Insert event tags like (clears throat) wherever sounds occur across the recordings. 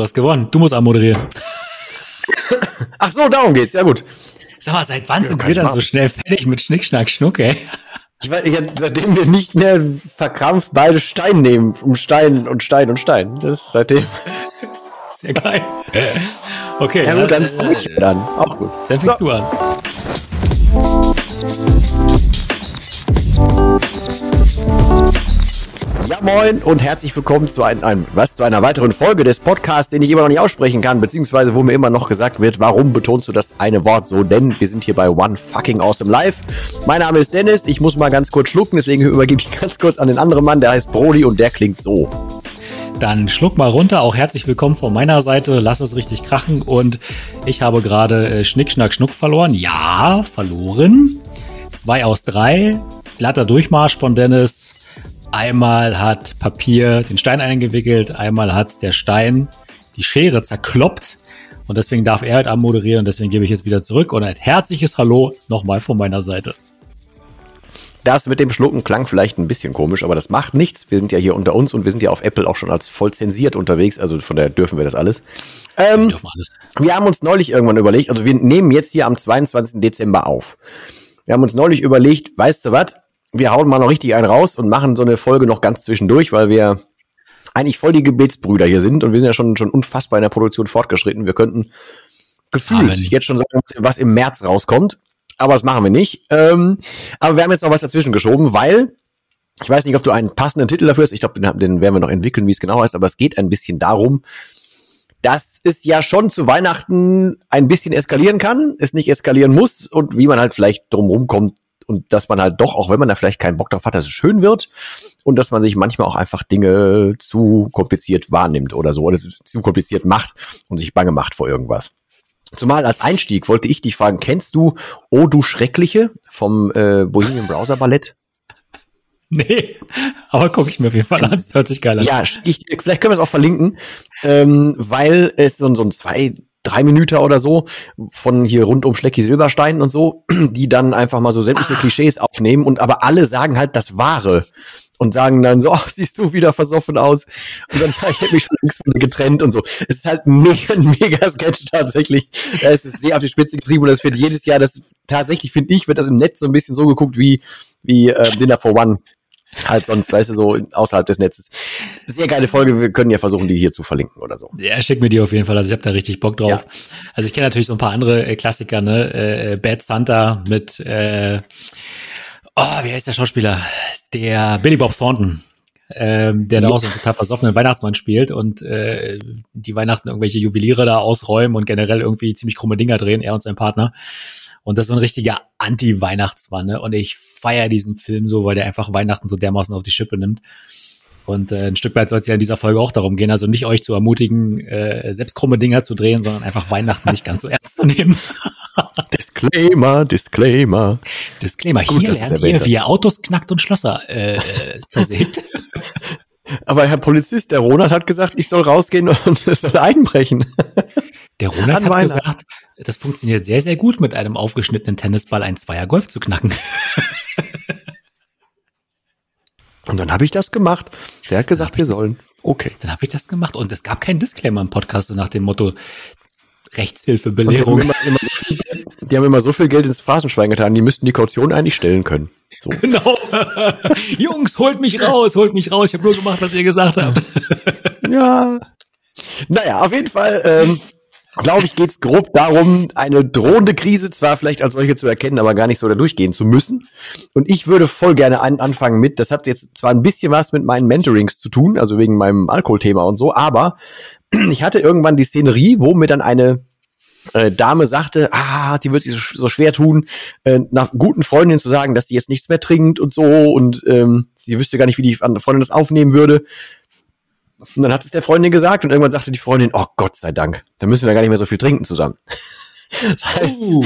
du hast gewonnen. Du musst anmoderieren. (laughs) Ach so, darum geht's. Ja gut. Sag mal, seit wann ja, sind wir dann so schnell fertig mit Schnick, Schnack, Schnuck, ey? Ich weiß, ich, seitdem wir nicht mehr verkrampft beide Stein nehmen, um Stein und Stein und Stein. Das ist seitdem. (laughs) Sehr geil. Okay. Ja, gut, dann fange ich äh, an. Auch gut. Dann fängst so. du an. Ja, moin und herzlich willkommen zu, ein, ein, was, zu einer weiteren Folge des Podcasts, den ich immer noch nicht aussprechen kann, beziehungsweise wo mir immer noch gesagt wird, warum betonst du das eine Wort so? Denn wir sind hier bei One Fucking Awesome Live. Mein Name ist Dennis, ich muss mal ganz kurz schlucken, deswegen (laughs) übergebe ich ganz kurz an den anderen Mann, der heißt Brody und der klingt so. Dann schluck mal runter, auch herzlich willkommen von meiner Seite, lass es richtig krachen und ich habe gerade äh, Schnick, Schnack, Schnuck verloren. Ja, verloren. Zwei aus drei, glatter Durchmarsch von Dennis, Einmal hat Papier den Stein eingewickelt, einmal hat der Stein die Schere zerkloppt. Und deswegen darf er halt anmoderieren und deswegen gebe ich jetzt wieder zurück und ein herzliches Hallo nochmal von meiner Seite. Das mit dem Schlucken klang vielleicht ein bisschen komisch, aber das macht nichts. Wir sind ja hier unter uns und wir sind ja auf Apple auch schon als voll zensiert unterwegs, also von daher dürfen wir das alles. Ähm, wir, alles. wir haben uns neulich irgendwann überlegt, also wir nehmen jetzt hier am 22. Dezember auf. Wir haben uns neulich überlegt, weißt du was, wir hauen mal noch richtig einen raus und machen so eine Folge noch ganz zwischendurch, weil wir eigentlich voll die Gebetsbrüder hier sind und wir sind ja schon, schon unfassbar in der Produktion fortgeschritten. Wir könnten gefühlt Amen. jetzt schon sagen, was im März rauskommt, aber das machen wir nicht. Ähm, aber wir haben jetzt noch was dazwischen geschoben, weil ich weiß nicht, ob du einen passenden Titel dafür hast. Ich glaube, den, den werden wir noch entwickeln, wie es genau heißt, aber es geht ein bisschen darum, dass es ja schon zu Weihnachten ein bisschen eskalieren kann, es nicht eskalieren muss und wie man halt vielleicht drumherum kommt, und dass man halt doch, auch wenn man da vielleicht keinen Bock drauf hat, dass es schön wird und dass man sich manchmal auch einfach Dinge zu kompliziert wahrnimmt oder so oder zu kompliziert macht und sich bange macht vor irgendwas. Zumal als Einstieg wollte ich dich fragen, kennst du Oh du Schreckliche vom äh, Bohemian Browser Ballett? (laughs) Nee, aber gucke ich mir auf jeden Fall an. Das hört sich geil an. Ja, ich, vielleicht können wir es auch verlinken, ähm, weil es so, so ein zwei, drei Minuten oder so von hier rund um Schlecki Silberstein und so, (clears throat) die dann einfach mal so sämtliche ah. Klischees aufnehmen und aber alle sagen halt das Wahre und sagen dann so, ach, (laughs) siehst du wieder versoffen aus. Und dann, (laughs) ja, ich hätte mich schon längst von dir getrennt und so. Es ist halt mega, (laughs) ein mega Sketch tatsächlich. Da ist es sehr auf die Spitze getrieben und das wird jedes Jahr, das tatsächlich finde ich, wird das im Netz so ein bisschen so geguckt wie, wie äh, Dinner for One halt sonst, weißt du, so außerhalb des Netzes. Sehr geile Folge, wir können ja versuchen, die hier zu verlinken oder so. Ja, schick mir die auf jeden Fall, also ich habe da richtig Bock drauf. Ja. Also ich kenne natürlich so ein paar andere äh, Klassiker, ne, äh, Bad Santa mit, äh, oh, wie heißt der Schauspieler? Der Billy Bob Thornton. Ähm, der da auch so einen total versoffenen Weihnachtsmann spielt und äh, die Weihnachten irgendwelche Juweliere da ausräumen und generell irgendwie ziemlich krumme Dinger drehen, er und sein Partner. Und das ist so ein richtiger Anti-Weihnachtsmann, ne? Und ich feiere diesen Film so, weil der einfach Weihnachten so dermaßen auf die Schippe nimmt. Und äh, ein Stück weit soll es ja in dieser Folge auch darum gehen, also nicht euch zu ermutigen, äh, selbst krumme Dinger zu drehen, sondern einfach Weihnachten nicht ganz so ernst zu nehmen. (laughs) Disclaimer, Disclaimer. Disclaimer. Gut, Hier lernt ihr, wie ihr Autos knackt und Schlösser äh, (laughs) zersägt. Aber Herr Polizist, der Ronald hat gesagt, ich soll rausgehen und (laughs) es soll einbrechen. Der Ronald hat gesagt, das funktioniert sehr, sehr gut, mit einem aufgeschnittenen Tennisball ein Zweier Golf zu knacken. (laughs) Und dann habe ich das gemacht. Der hat gesagt, wir sollen. Okay. Dann habe ich das gemacht und es gab keinen Disclaimer im Podcast so nach dem Motto Rechtshilfe, Belehrung. Die haben, immer, so viel, die haben, immer so viel Geld ins Phrasenschwein getan, die müssten die Kaution eigentlich stellen können. So. (laughs) Genau. (laughs) Jungs, holt mich raus, holt mich raus. Ich habe nur gemacht, was ihr gesagt habt. ja. Naja, auf jeden Fall ähm, glaube ich, geht es grob darum, eine drohende Krise zwar vielleicht als solche zu erkennen, aber gar nicht so da durchgehen zu müssen. Und ich würde voll gerne an, anfangen mit, das hat jetzt zwar ein bisschen was mit meinen Mentorings zu tun, also wegen meinem Alkoholthema und so, aber (clears throat) ich hatte irgendwann die Szenerie, wo mir dann eine äh, Dame sagte, ah, die wird sich so, so schwer tun, äh, nach guten Freundinnen zu sagen, dass die jetzt nichts mehr trinkt und so und ähm, sie wüsste gar nicht, wie die Freundin das aufnehmen würde. Und dann hat es der Freundin gesagt und irgendwann sagte die Freundin, oh Gott sei Dank, dann müssen wir gar nicht mehr so viel trinken zusammen. (laughs) Das heißt, uh.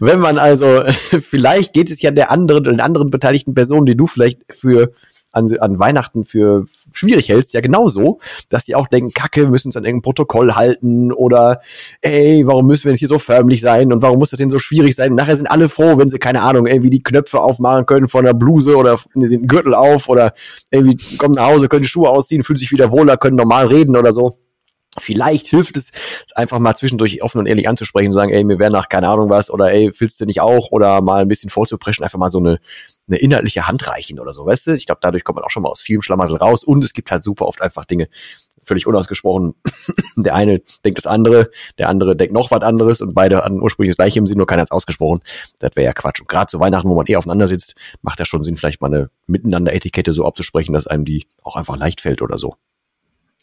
wenn man also, (laughs) vielleicht geht es ja der anderen, den anderen beteiligten Personen, die du vielleicht für an, an Weihnachten für schwierig hältst, ja genauso, dass die auch denken, Kacke, wir müssen uns an irgendein Protokoll halten oder ey, warum müssen wir jetzt hier so förmlich sein und warum muss das denn so schwierig sein? nachher sind alle froh, wenn sie, keine Ahnung, irgendwie die Knöpfe aufmachen können von der Bluse oder den Gürtel auf oder irgendwie kommen nach Hause, können Schuhe ausziehen, fühlen sich wieder wohler, können normal reden oder so. Vielleicht hilft es, einfach mal zwischendurch offen und ehrlich anzusprechen und sagen, ey, mir wäre nach keine Ahnung was oder ey, willst du nicht auch oder mal ein bisschen vorzupreschen, einfach mal so eine, eine inhaltliche Hand reichen oder so, weißt du? Ich glaube, dadurch kommt man auch schon mal aus vielem Schlamassel raus und es gibt halt super oft einfach Dinge völlig unausgesprochen. (clears throat) der eine denkt das andere, der andere denkt noch was anderes und beide hatten ursprünglich das gleiche im Sinn, nur keiner hat es ausgesprochen. Das wäre ja Quatsch. Und gerade zu Weihnachten, wo man eh aufeinander sitzt, macht ja schon Sinn, vielleicht mal eine Miteinander-Etikette so abzusprechen, dass einem die auch einfach leicht fällt oder so.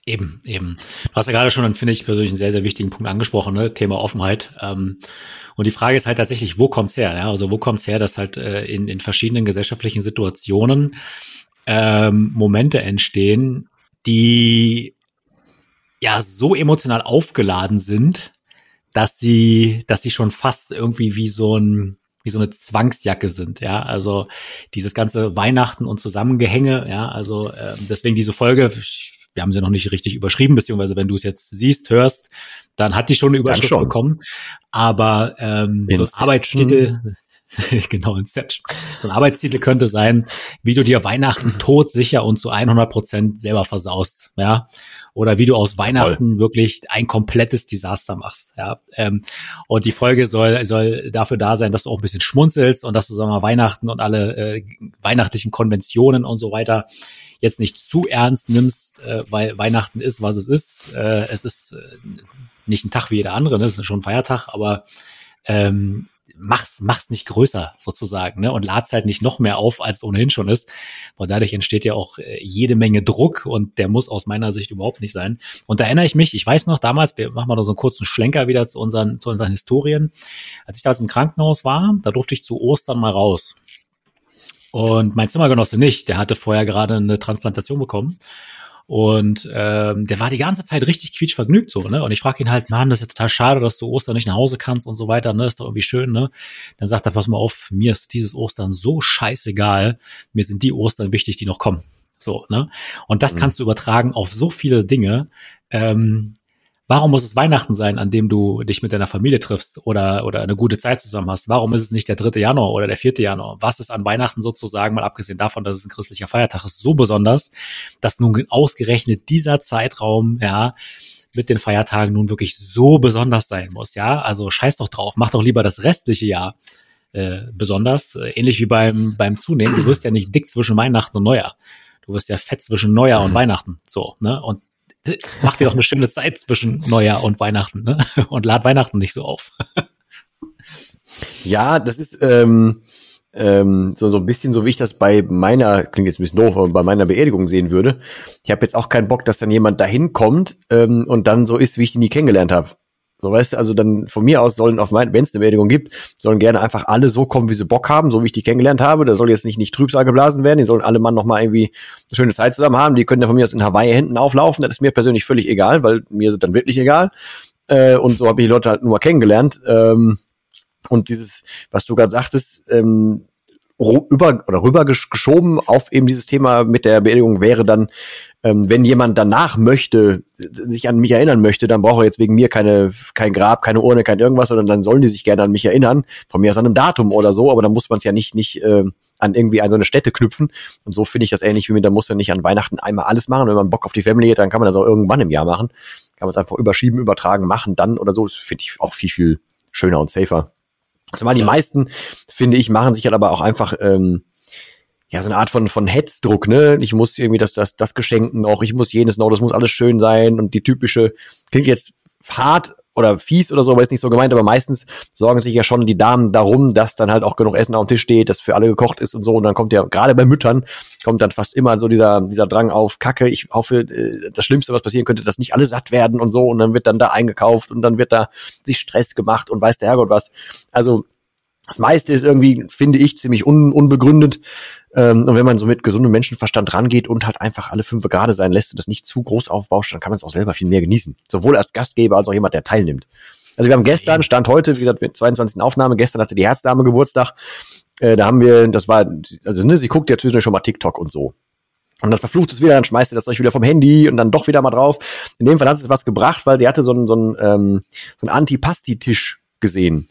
Eben, eben. Du hast ja gerade schon, finde ich, persönlich einen sehr, sehr wichtigen Punkt angesprochen, ne? Thema Offenheit. Ähm, und die Frage ist halt tatsächlich, wo kommt's her? Ja? Also wo kommt's her, dass halt äh, in, in verschiedenen gesellschaftlichen Situationen ähm, Momente entstehen, die ja so emotional aufgeladen sind, dass sie, dass sie schon fast irgendwie wie so ein wie so eine Zwangsjacke sind, ja, also dieses ganze Weihnachten und Zusammengehänge, ja, also äh, deswegen diese Folge, wir haben sie noch nicht richtig überschrieben, beziehungsweise wenn du es jetzt siehst, hörst, dann hat die schon eine Überschrift schon. bekommen. Aber ähm, so ein Arbeitstitel, (laughs) genau, Inception. So ein Arbeitstitel könnte sein, wie du dir Weihnachten (laughs) todsicher und zu 100 Prozent selber versaust, ja. Oder wie du aus Weihnachten Voll. wirklich ein komplettes Desaster machst, ja. Ähm, und die Folge soll, soll dafür da sein, dass du auch ein bisschen schmunzelst und dass du, sagen wir mal, Weihnachten und alle äh, weihnachtlichen Konventionen und so weiter jetzt nicht zu ernst nimmst, äh, weil Weihnachten ist, was es ist. Äh, es ist äh, nicht ein Tag wie jeder andere, ne? es ist schon ein Feiertag, aber ähm, mach's, mach's nicht größer sozusagen, ne? Und lad's halt nicht noch mehr auf, als es ohnehin schon ist. Und dadurch entsteht ja auch äh, jede Menge Druck und der muss aus meiner Sicht überhaupt nicht sein. Und da erinnere ich mich, ich weiß noch damals, wir machen mal noch so einen kurzen Schlenker wieder zu unseren, zu unseren Historien. Als ich da im Krankenhaus war, da durfte ich zu Ostern mal raus. Und mein Zimmergenosse nicht, der hatte vorher gerade eine Transplantation bekommen. Und ähm, der war die ganze Zeit richtig quietschvergnügt so, ne? Und ich frage ihn halt, Mann, das ist ja total schade, dass du Ostern nicht nach Hause kannst und so weiter, ne? Ist doch irgendwie schön, ne? Dann sagt er, pass mal auf, mir ist dieses Ostern so scheißegal, mir sind die Ostern wichtig, die noch kommen. So, ne? Und das mhm. kannst du übertragen auf so viele Dinge. Ähm, Warum muss es Weihnachten sein, an dem du dich mit deiner Familie triffst oder, oder eine gute Zeit zusammen hast? Warum ist es nicht der 3. Januar oder der 4. Januar? Was ist an Weihnachten sozusagen, mal abgesehen davon, dass es ein christlicher Feiertag ist, so besonders, dass nun ausgerechnet dieser Zeitraum, ja, mit den Feiertagen nun wirklich so besonders sein muss, ja? Also scheiß doch drauf, mach doch lieber das restliche Jahr äh, besonders, äh, ähnlich wie beim, beim Zunehmen. Du wirst ja nicht dick zwischen Weihnachten und Neujahr. Du wirst ja fett zwischen Neujahr und (laughs) Weihnachten. So, ne? Und (laughs) mach dir doch eine schöne Zeit zwischen Neujahr und Weihnachten, ne? (laughs) Und lad Weihnachten nicht so auf. ja, das ist ähm, ähm, so, so ein bisschen so, wie ich das bei meiner, klingt jetzt ein bisschen doof, aber bei meiner Beerdigung sehen würde. Ich habe jetzt auch keinen Bock, dass dann jemand dahin kommt ähm, und dann so ist, wie ich ihn nie kennengelernt habe. So weißt du, also dann von mir aus sollen auf mein, wenn es eine Beerdigung gibt, sollen gerne einfach alle so kommen, wie sie Bock haben, so wie ich die kennengelernt habe. Da soll jetzt nicht nicht Trübsal geblasen werden, die sollen alle Mann noch mal irgendwie eine schöne Zeit zusammen haben. Die können ja von mir aus in Hawaii hinten auflaufen. Das ist mir persönlich völlig egal, weil mir sind dann wirklich egal. Äh, und so habe ich die Leute halt nur kennengelernt. Ähm, und dieses, was du gerade sagtest, ähm, über oder rüber geschoben auf eben dieses Thema mit der Beerdigung wäre dann, ähm, wenn jemand danach möchte, sich an mich erinnern möchte, dann braucht er jetzt wegen mir keine, kein Grab, keine Urne, kein irgendwas, sondern dann sollen die sich gerne an mich erinnern, von mir aus an einem Datum oder so, aber dann muss man es ja nicht, nicht äh, an irgendwie an so eine Stätte knüpfen. Und so finde ich das ähnlich wie mit, da muss man nicht an Weihnachten einmal alles machen. Wenn man Bock auf die Family hat, dann kann man das auch irgendwann im Jahr machen. Kann man es einfach überschieben, übertragen, machen, dann oder so. Das finde ich auch viel, viel schöner und safer. Zumal die meisten, finde ich, machen sich halt aber auch einfach ähm, ja so eine Art von von Hetzdruck, ne? Ich muss irgendwie das das das Geschenk noch, ich muss jenes noch, das muss alles schön sein und die typische klingt jetzt hart oder fies oder so, aber ist nicht so gemeint, aber meistens sorgen sich ja schon die Damen darum, dass dann halt auch genug Essen auf dem Tisch steht, dass für alle gekocht ist und so. Und dann kommt ja, gerade bei Müttern, kommt dann fast immer so dieser, dieser Drang auf, Kacke, ich hoffe, äh, das Schlimmste, was passieren könnte, dass nicht alle satt werden und so. Und dann wird dann da eingekauft und dann wird da sich Stress gemacht und weiß der Herrgott was. Also, das meiste ist irgendwie, finde ich, ziemlich un unbegründet. Ähm, und wenn man so mit gesundem Menschenverstand rangeht und halt einfach alle fünf gerade sein lässt und das nicht zu groß aufbauscht, dann kann man es auch selber viel mehr genießen. Sowohl als Gastgeber als auch jemand, der teilnimmt. Also wir haben gestern, Stand heute, wie gesagt, 22. Aufnahme, gestern hatte die Herzdame Geburtstag. Äh, da haben wir, das war, also ne, sie guckt ja zwischendurch schon mal TikTok und so. Und dann verflucht es wieder, dann schmeißt ihr das euch wieder vom Handy und dann doch wieder mal drauf. In dem Fall hat es was gebracht, weil sie hatte so einen, so einen, ähm, so einen Antipasti-Tisch gesehen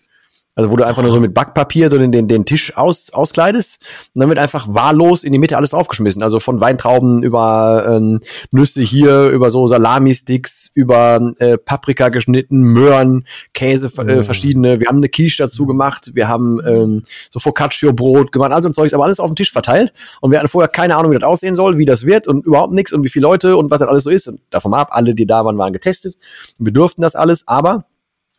Also wo du einfach nur so mit Backpapier so den, den, den Tisch aus, auskleidest und dann wird einfach wahllos in die Mitte alles draufgeschmissen. Also von Weintrauben über ähm, Nüsse hier, über so Salami-Sticks, über äh, Paprika geschnitten, Möhren, Käse, äh, verschiedene. Wir haben eine Quiche dazu gemacht, wir haben ähm, so Focaccio-Brot gemacht, also ein Zeugs, aber alles auf dem Tisch verteilt. Und wir hatten vorher keine Ahnung, wie das aussehen soll, wie das wird und überhaupt nichts und wie viele Leute und was das alles so ist. Und davon ab, alle, die da waren, waren getestet. Und wir durften das alles, aber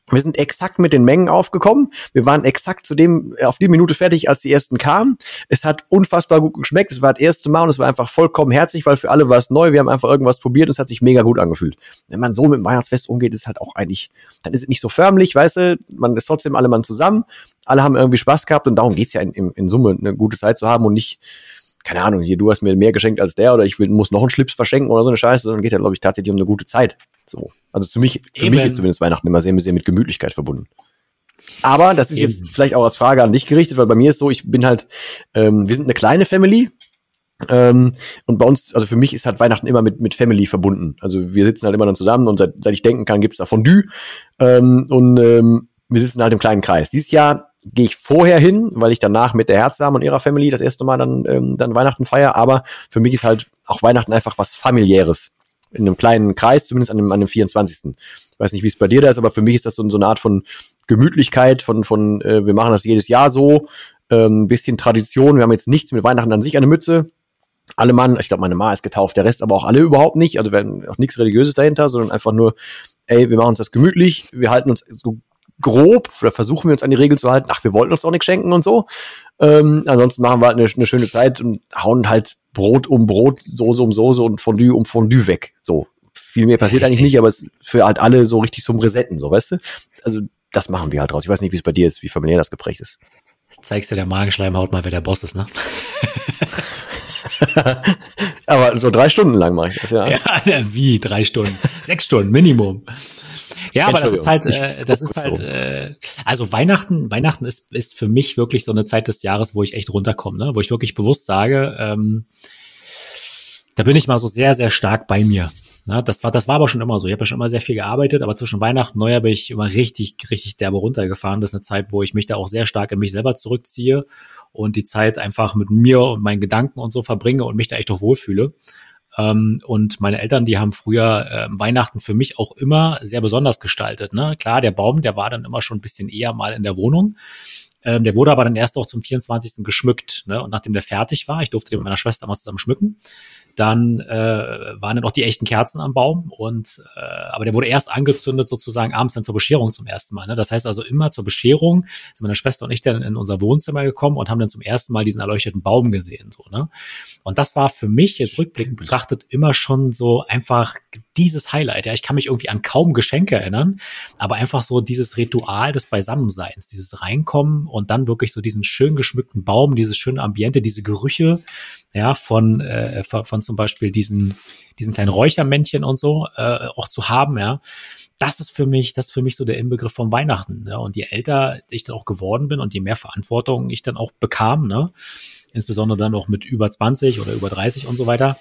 wir sind exakt mit den Mengen aufgekommen. Wir waren exakt zu dem, auf die Minute fertig, als die ersten kamen. Es hat unfassbar gut geschmeckt. Es war das erste Mal und es war einfach vollkommen herzlich, weil für alle war es neu. Wir haben einfach irgendwas probiert und es hat sich mega gut angefühlt. Wenn man so mit dem Weihnachtsfest umgeht, ist halt auch eigentlich, dann ist es nicht so förmlich, weißt du, man ist trotzdem alle Mann zusammen. Alle haben irgendwie Spaß gehabt und darum geht's ja in, in, in Summe, eine gute Zeit zu haben und nicht, keine Ahnung, hier, du hast mir mehr geschenkt als der oder ich will, muss noch einen Schlips verschenken oder so eine Scheiße, sondern geht ja, glaube ich, tatsächlich um eine gute Zeit. So. Also für mich, für Eben. mich ist zumindest Weihnachten immer sehr, sehr mit Gemütlichkeit verbunden. Aber das ist Eben. jetzt vielleicht auch als Frage an dich gerichtet, weil bei mir ist so, ich bin halt, ähm, wir sind eine kleine Family. Ähm, und bei uns, also für mich ist halt Weihnachten immer mit, mit Family verbunden. Also wir sitzen halt immer dann zusammen und seit, seit ich denken kann, gibt's da Fondue. Ähm, und ähm, wir sitzen halt im kleinen Kreis. Dieses Jahr gehe ich vorher hin, weil ich danach mit der Herzdame und ihrer Family das erste Mal dann, ähm, dann Weihnachten feiere. Aber für mich ist halt auch Weihnachten einfach was familiäres in einem kleinen Kreis, zumindest an dem, an dem 24. Ich weiß nicht, wie es bei dir da ist, aber für mich ist das so, so eine Art von Gemütlichkeit, von, von äh, wir machen das jedes Jahr so, ähm, bisschen Tradition. Wir haben jetzt nichts mit Weihnachten an sich eine Mütze. Alle Mann, ich glaube, meine Ma ist getauft, der Rest aber auch alle überhaupt nicht. Also werden auch nichts Religiöses dahinter, sondern einfach nur, ey, wir machen uns das gemütlich, wir halten uns so grob oder versuchen wir uns an die Regel zu halten, ach, wir wollten uns auch nichts schenken und so. Ähm, ansonsten machen wir halt eine, eine schöne Zeit und hauen halt Brot um Brot, Soße um Soße und Fondue um Fondue weg. So. Viel mehr passiert richtig. eigentlich nicht, aber es ist für halt alle so richtig zum Resetten, so, weißt du? Also, das machen wir halt raus. Ich weiß nicht, wie es bei dir ist, wie familiär das geprägt ist. Zeigst du der Magenschleimhaut mal, wer der Boss ist, ne? (laughs) aber so drei Stunden lang mache ich das, ja. Ja, (laughs) wie drei Stunden? Sechs Stunden Minimum. Ja, aber das ist halt, äh, das ist halt, äh, also Weihnachten, Weihnachten ist, ist für mich wirklich so eine Zeit des Jahres, wo ich echt runterkomme, ne? wo ich wirklich bewusst sage, ähm, da bin ich mal so sehr, sehr stark bei mir. Ne? Das war, das war aber schon immer so. Ich habe ja schon immer sehr viel gearbeitet, aber zwischen Weihnachten und Neujahr bin ich immer richtig, richtig derbe runtergefahren. Das ist eine Zeit, wo ich mich da auch sehr stark in mich selber zurückziehe und die Zeit einfach mit mir und meinen Gedanken und so verbringe und mich da echt auch wohlfühle. Ähm, und meine Eltern, die haben früher äh, Weihnachten für mich auch immer sehr besonders gestaltet. Ne? Klar, der Baum, der war dann immer schon ein bisschen eher mal in der Wohnung. Ähm, der wurde aber dann erst auch zum 24. geschmückt. Ne? Und nachdem der fertig war, ich durfte den mit meiner Schwester mal zusammen schmücken, dann äh, waren dann auch die echten Kerzen am Baum und äh, aber der wurde erst angezündet sozusagen abends dann zur Bescherung zum ersten Mal. Ne? Das heißt also immer zur Bescherung sind meine Schwester und ich dann in unser Wohnzimmer gekommen und haben dann zum ersten Mal diesen erleuchteten Baum gesehen. So, ne? Und das war für mich jetzt rückblickend betrachtet immer schon so einfach dieses Highlight. Ja, ich kann mich irgendwie an kaum Geschenke erinnern, aber einfach so dieses Ritual des Beisammenseins, dieses Reinkommen und dann wirklich so diesen schön geschmückten Baum, dieses schöne Ambiente, diese Gerüche, ja, von, äh, von, von zum Beispiel diesen, diesen kleinen Räuchermännchen und so äh, auch zu haben, ja. Das ist für mich, das ist für mich so der Inbegriff von Weihnachten. Ja. Und je älter ich dann auch geworden bin und je mehr Verantwortung ich dann auch bekam, ne, insbesondere dann auch mit über 20 oder über 30 und so weiter,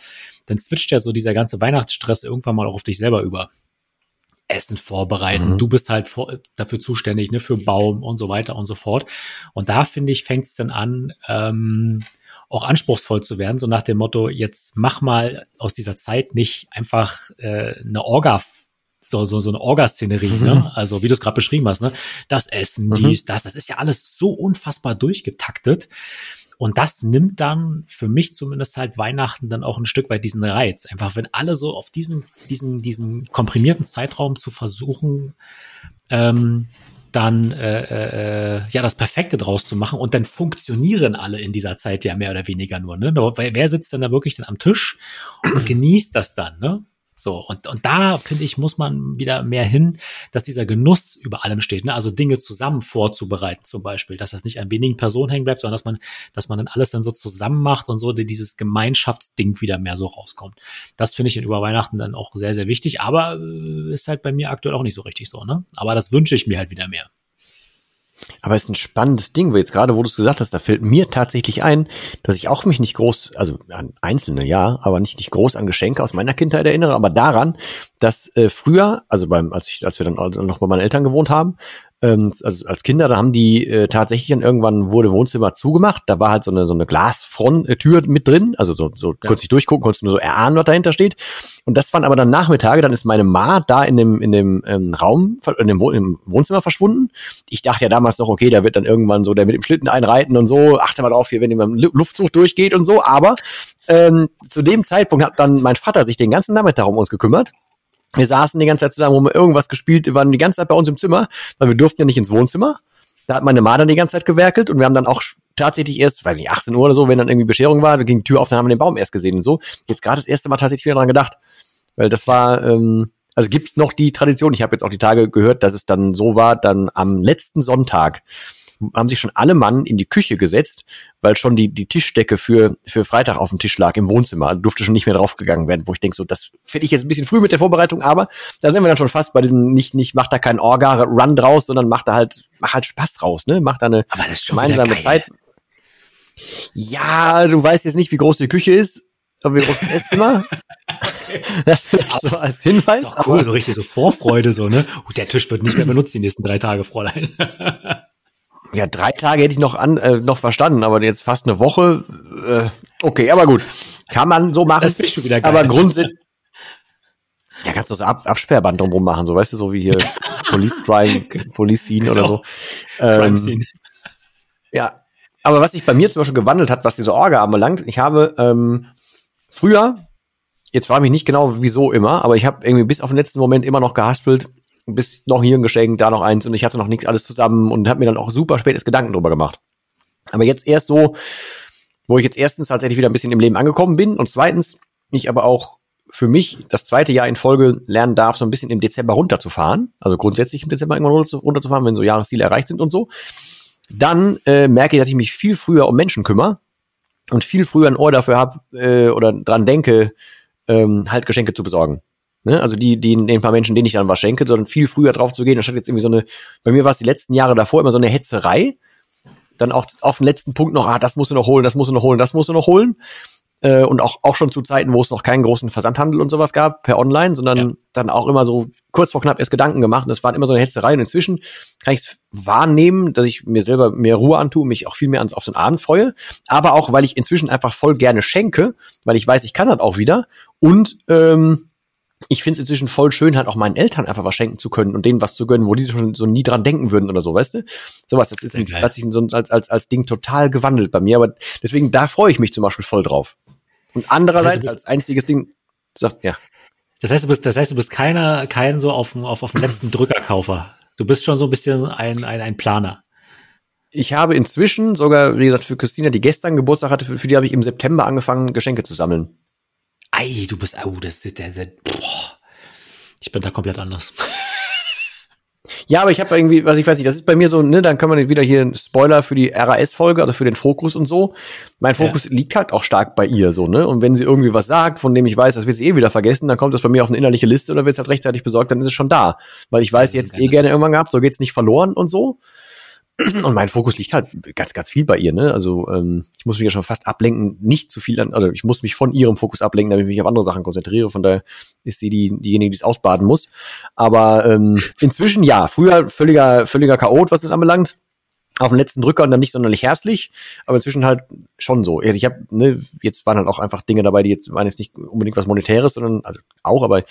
dann switcht ja so dieser ganze Weihnachtsstress irgendwann mal auch auf dich selber über. Essen vorbereiten. Mhm. Du bist halt vor, dafür zuständig, ne, für Baum und so weiter und so fort. Und da finde ich, fängt es dann an, ähm, auch anspruchsvoll zu werden, so nach dem Motto, jetzt mach mal aus dieser Zeit nicht einfach äh, eine Orga so, so, so eine Orgaszenerie, ne? mhm. (laughs) ne? Also wie du es gerade beschrieben hast, ne? Das Essen, mhm. dies, das, das ist ja alles so unfassbar durchgetaktet. Und das nimmt dann für mich zumindest halt Weihnachten dann auch ein Stück weit diesen Reiz. Einfach, wenn alle so auf diesen, diesen, diesen komprimierten Zeitraum zu versuchen, ähm, dann äh, äh, ja das Perfekte draus zu machen und dann funktionieren alle in dieser Zeit ja mehr oder weniger nur. Ne? Wer sitzt denn da wirklich dann am Tisch und genießt das dann? Ne? So, und, und da, finde ich, muss man wieder mehr hin, dass dieser Genuss über allem steht. Ne? Also Dinge zusammen vorzubereiten, zum Beispiel, dass das nicht an wenigen Personen hängen bleibt, sondern dass man, dass man dann alles dann so zusammen macht und so dieses Gemeinschaftsding wieder mehr so rauskommt. Das finde ich in über Weihnachten dann auch sehr, sehr wichtig, aber äh, ist halt bei mir aktuell auch nicht so richtig so, ne? Aber das wünsche ich mir halt wieder mehr. Aber es ist ein spannendes Ding, weil jetzt gerade, wo du es gesagt hast, da fällt mir tatsächlich ein, dass ich auch mich nicht groß, also an einzelne ja, aber nicht, nicht groß an Geschenke aus meiner Kindheit erinnere, aber daran, dass äh, früher, also beim, als ich, als wir dann noch bei meinen Eltern gewohnt haben, ähm, also als Kinder, da haben die äh, tatsächlich dann irgendwann wurde Wohnzimmer zugemacht. Da war halt so eine so eine Glasfront-Tür mit drin, also so, so ja. konntest du durchgucken, konntest du nur so erahnen, was dahinter steht. Und das waren aber dann Nachmittage, dann ist meine Ma da in dem in dem ähm, Raum, in dem, im Wohnzimmer verschwunden. Ich dachte ja damals noch, okay, da wird dann irgendwann so der mit dem Schlitten einreiten und so. Achte mal drauf hier, wenn beim Luftzug durchgeht und so. Aber ähm, zu dem Zeitpunkt hat dann mein Vater sich den ganzen Nachmittag um uns gekümmert wir saßen die ganze Zeit zusammen, wo wir irgendwas gespielt, wir waren die ganze Zeit bei uns im Zimmer, weil wir durften ja nicht ins Wohnzimmer. Da hat meine Ma dann die ganze Zeit gewerkelt und wir haben dann auch tatsächlich erst, weiß nicht, 18 Uhr oder so, wenn dann irgendwie Bescherung war, da ging die Tür auf, dann haben wir den Baum erst gesehen und so. Jetzt gerade das erste Mal tatsächlich wieder dran gedacht. Weil das war, ähm, also gibt's noch die Tradition, ich habe jetzt auch die Tage gehört, dass es dann so war, dann am letzten Sonntag haben sich schon alle Mann in die Küche gesetzt, weil schon die, die Tischdecke für, für Freitag auf dem Tisch lag im Wohnzimmer. Also durfte schon nicht mehr draufgegangen werden, wo ich denke, so, das finde ich jetzt ein bisschen früh mit der Vorbereitung, aber da sind wir dann schon fast bei diesem, nicht, nicht macht da keinen Orga-Run draus, sondern macht da halt, macht halt Spaß raus, ne? Macht da eine gemeinsame Zeit. Ja, du weißt jetzt nicht, wie groß die Küche ist, aber wie groß das Esszimmer. (laughs) das ist so als Hinweis. Ist doch cool, so richtig so Vorfreude, so, ne? Oh, der Tisch wird nicht mehr benutzt die nächsten drei Tage, Fräulein. (laughs) Ja, drei Tage hätte ich noch an äh, noch verstanden, aber jetzt fast eine Woche. Äh, okay, aber gut, kann man so machen. Das ich schon wieder geil. Aber grundsätzlich. Ja, kannst du so Ab Absperrband drumrum machen, so weißt du, so wie hier (laughs) Police Crime, Police Scene genau. oder so. Ähm, Scene. Ja, aber was sich bei mir zum Beispiel gewandelt hat, was diese Orga anbelangt, ich habe ähm, früher, jetzt war mich nicht genau wieso immer, aber ich habe irgendwie bis auf den letzten Moment immer noch gehaspelt, bis noch hier ein Geschenk, da noch eins und ich hatte noch nichts alles zusammen und habe mir dann auch super spätes Gedanken drüber gemacht. Aber jetzt erst so, wo ich jetzt erstens tatsächlich wieder ein bisschen im Leben angekommen bin und zweitens ich aber auch für mich das zweite Jahr in Folge lernen darf, so ein bisschen im Dezember runterzufahren. Also grundsätzlich im Dezember irgendwann runterzufahren, wenn so Jahresziele erreicht sind und so. Dann äh, merke ich, dass ich mich viel früher um Menschen kümmere und viel früher ein Ohr dafür habe äh, oder dran denke, ähm, halt Geschenke zu besorgen. Ne? Also die, die den paar Menschen, denen ich dann was schenke, sondern viel früher drauf zu gehen, anstatt jetzt irgendwie so eine, bei mir war es die letzten Jahre davor immer so eine Hetzerei. Dann auch auf den letzten Punkt noch, ah, das musst du noch holen, das musst du noch holen, das musst du noch holen. Äh, und auch, auch schon zu Zeiten, wo es noch keinen großen Versandhandel und sowas gab, per Online, sondern ja. dann auch immer so kurz vor knapp erst Gedanken gemacht. Und das war immer so eine Hetzerei. Und inzwischen kann ich es wahrnehmen, dass ich mir selber mehr Ruhe antue, mich auch viel mehr auf so einen Abend freue. Aber auch, weil ich inzwischen einfach voll gerne schenke, weil ich weiß, ich kann das auch wieder. Und ähm, ich finde es inzwischen voll schön, halt auch meinen Eltern einfach was schenken zu können und denen was zu gönnen, wo die schon so nie dran denken würden oder so, weißt du? Sowas, das ist ein, hat sich so als, als, als Ding total gewandelt bei mir, aber deswegen, da freue ich mich zum Beispiel voll drauf. Und andererseits, das heißt, als einziges Ding, sagt, ja. Das heißt, du bist, das heißt, du bist keiner, kein so auf, auf, auf dem letzten Drückerkaufer. Du bist schon so ein bisschen ein, ein, ein Planer. Ich habe inzwischen sogar, wie gesagt, für Christina, die gestern Geburtstag hatte, für, für die habe ich im September angefangen, Geschenke zu sammeln. Ei, du bist, oh, das ist der, der boah, ich bin da komplett anders. (laughs) Ja, aber ich habe irgendwie, was ich weiß nicht, das ist bei mir so, ne, dann kann man wieder hier einen Spoiler für die RAS-Folge, also für den Fokus und so. Mein Fokus ja. liegt halt auch stark bei ihr, so, ne? Und wenn sie irgendwie was sagt, von dem ich weiß, das wird sie eh wieder vergessen, dann kommt das bei mir auf eine innerliche Liste oder wird es halt rechtzeitig besorgt, dann ist es schon da. Weil ich weiß, jetzt eh gerne irgendwann gehabt, so geht's nicht verloren und so. Und mein Fokus liegt halt ganz, ganz viel bei ihr. Ne? Also ähm, ich muss mich ja schon fast ablenken, nicht zu viel an, also ich muss mich von ihrem Fokus ablenken, damit ich mich auf andere Sachen konzentriere. Von daher ist sie die, diejenige, die es ausbaden muss. Aber ähm, inzwischen ja, früher völliger, völliger Chaot, was das anbelangt. Auf den letzten Drücker und dann nicht sonderlich herzlich, aber inzwischen halt schon so. Ich habe, ne, jetzt waren halt auch einfach Dinge dabei, die jetzt waren jetzt nicht unbedingt was Monetäres, sondern also auch, aber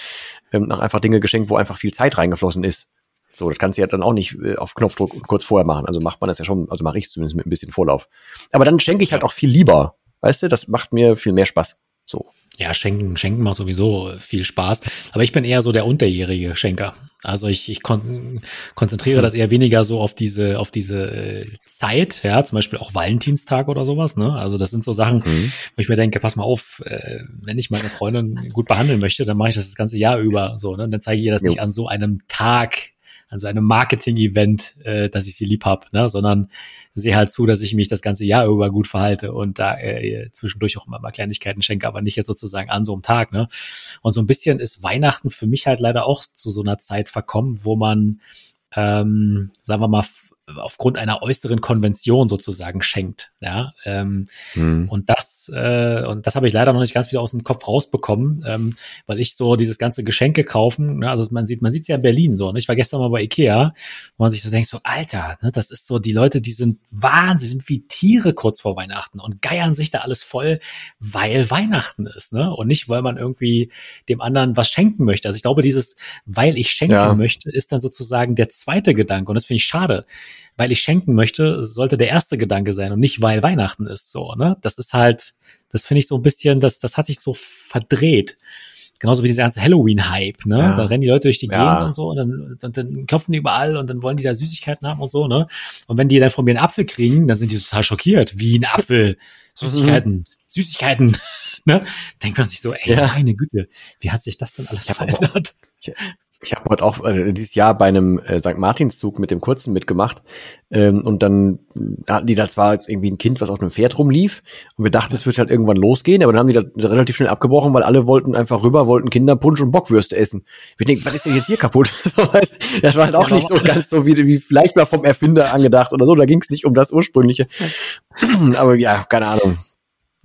ähm, auch einfach Dinge geschenkt, wo einfach viel Zeit reingeflossen ist. So, das kannst du ja dann auch nicht äh, auf Knopfdruck kurz vorher machen. Also macht man das ja schon, also mache ich zumindest mit ein bisschen Vorlauf. Aber dann schenke ich halt auch viel lieber. Weißt du, das macht mir viel mehr Spaß. So. Ja, schenken, schenken macht sowieso viel Spaß. Aber ich bin eher so der unterjährige Schenker. Also ich, ich kon konzentriere das eher weniger so auf diese, auf diese äh, Zeit, ja, zum Beispiel auch Valentinstag oder sowas, ne? Also das sind so Sachen, mhm. wo ich mir denke, pass mal auf, äh, wenn ich meine Freundin gut behandeln möchte, dann mache ich das das ganze Jahr über so, ne? Und dann zeige ich ihr das jo. nicht an so einem Tag an so einem Marketing-Event, äh, dass ich sie lieb hab, ne? sondern sehe halt zu, dass ich mich das ganze Jahr über gut verhalte und da äh, zwischendurch auch immer mal Kleinigkeiten schenke, aber nicht jetzt sozusagen an so einem Tag. Ne? Und so ein bisschen ist Weihnachten für mich halt leider auch zu so einer Zeit verkommen, wo man, ähm, sagen wir mal, aufgrund einer äußeren Konvention sozusagen schenkt. Ja, ähm, hm. und das äh, und das habe ich leider noch nicht ganz wieder aus dem Kopf rausbekommen, ähm, weil ich so dieses ganze Geschenke kaufen, ne, also man sieht, man sieht ja in Berlin so. Ne? Ich war gestern mal bei Ikea, wo man sich so denkt, so Alter, ne, das ist so die Leute, die sind wahnsinnig, sind wie Tiere kurz vor Weihnachten und geiern sich da alles voll, weil Weihnachten ist, ne, und nicht weil man irgendwie dem anderen was schenken möchte. Also ich glaube, dieses, weil ich schenken ja. möchte, ist dann sozusagen der zweite Gedanke und das finde ich schade weil ich schenken möchte, sollte der erste Gedanke sein und nicht, weil Weihnachten ist so, ne? Das ist halt, das finde ich so ein bisschen, das, das hat sich so verdreht. Genauso wie dieser ganze Halloween-Hype, ne? Ja. Da rennen die Leute durch die ja. Gegend und so und dann, und dann klopfen die überall und dann wollen die da Süßigkeiten haben und so, ne? Und wenn die dann von mir einen Apfel kriegen, dann sind die total schockiert. Wie ein Apfel. Süßigkeiten, mhm. Süßigkeiten. (laughs) ne? Denkt man sich so, ey, ja. meine Güte, wie hat sich das denn alles verändert? Ich habe heute auch äh, dieses Jahr bei einem äh, St. Martinszug mit dem Kurzen mitgemacht ähm, und dann hatten die, das war jetzt irgendwie ein Kind, was auf einem Pferd rumlief und wir dachten, es wird halt irgendwann losgehen, aber dann haben die das relativ schnell abgebrochen, weil alle wollten einfach rüber, wollten Kinderpunsch und Bockwürste essen. Wir denken, was ist denn jetzt hier kaputt? (laughs) das war halt auch nicht so ganz so wie, wie vielleicht mal vom Erfinder angedacht oder so, da ging es nicht um das ursprüngliche. (clears throat) aber ja, keine Ahnung.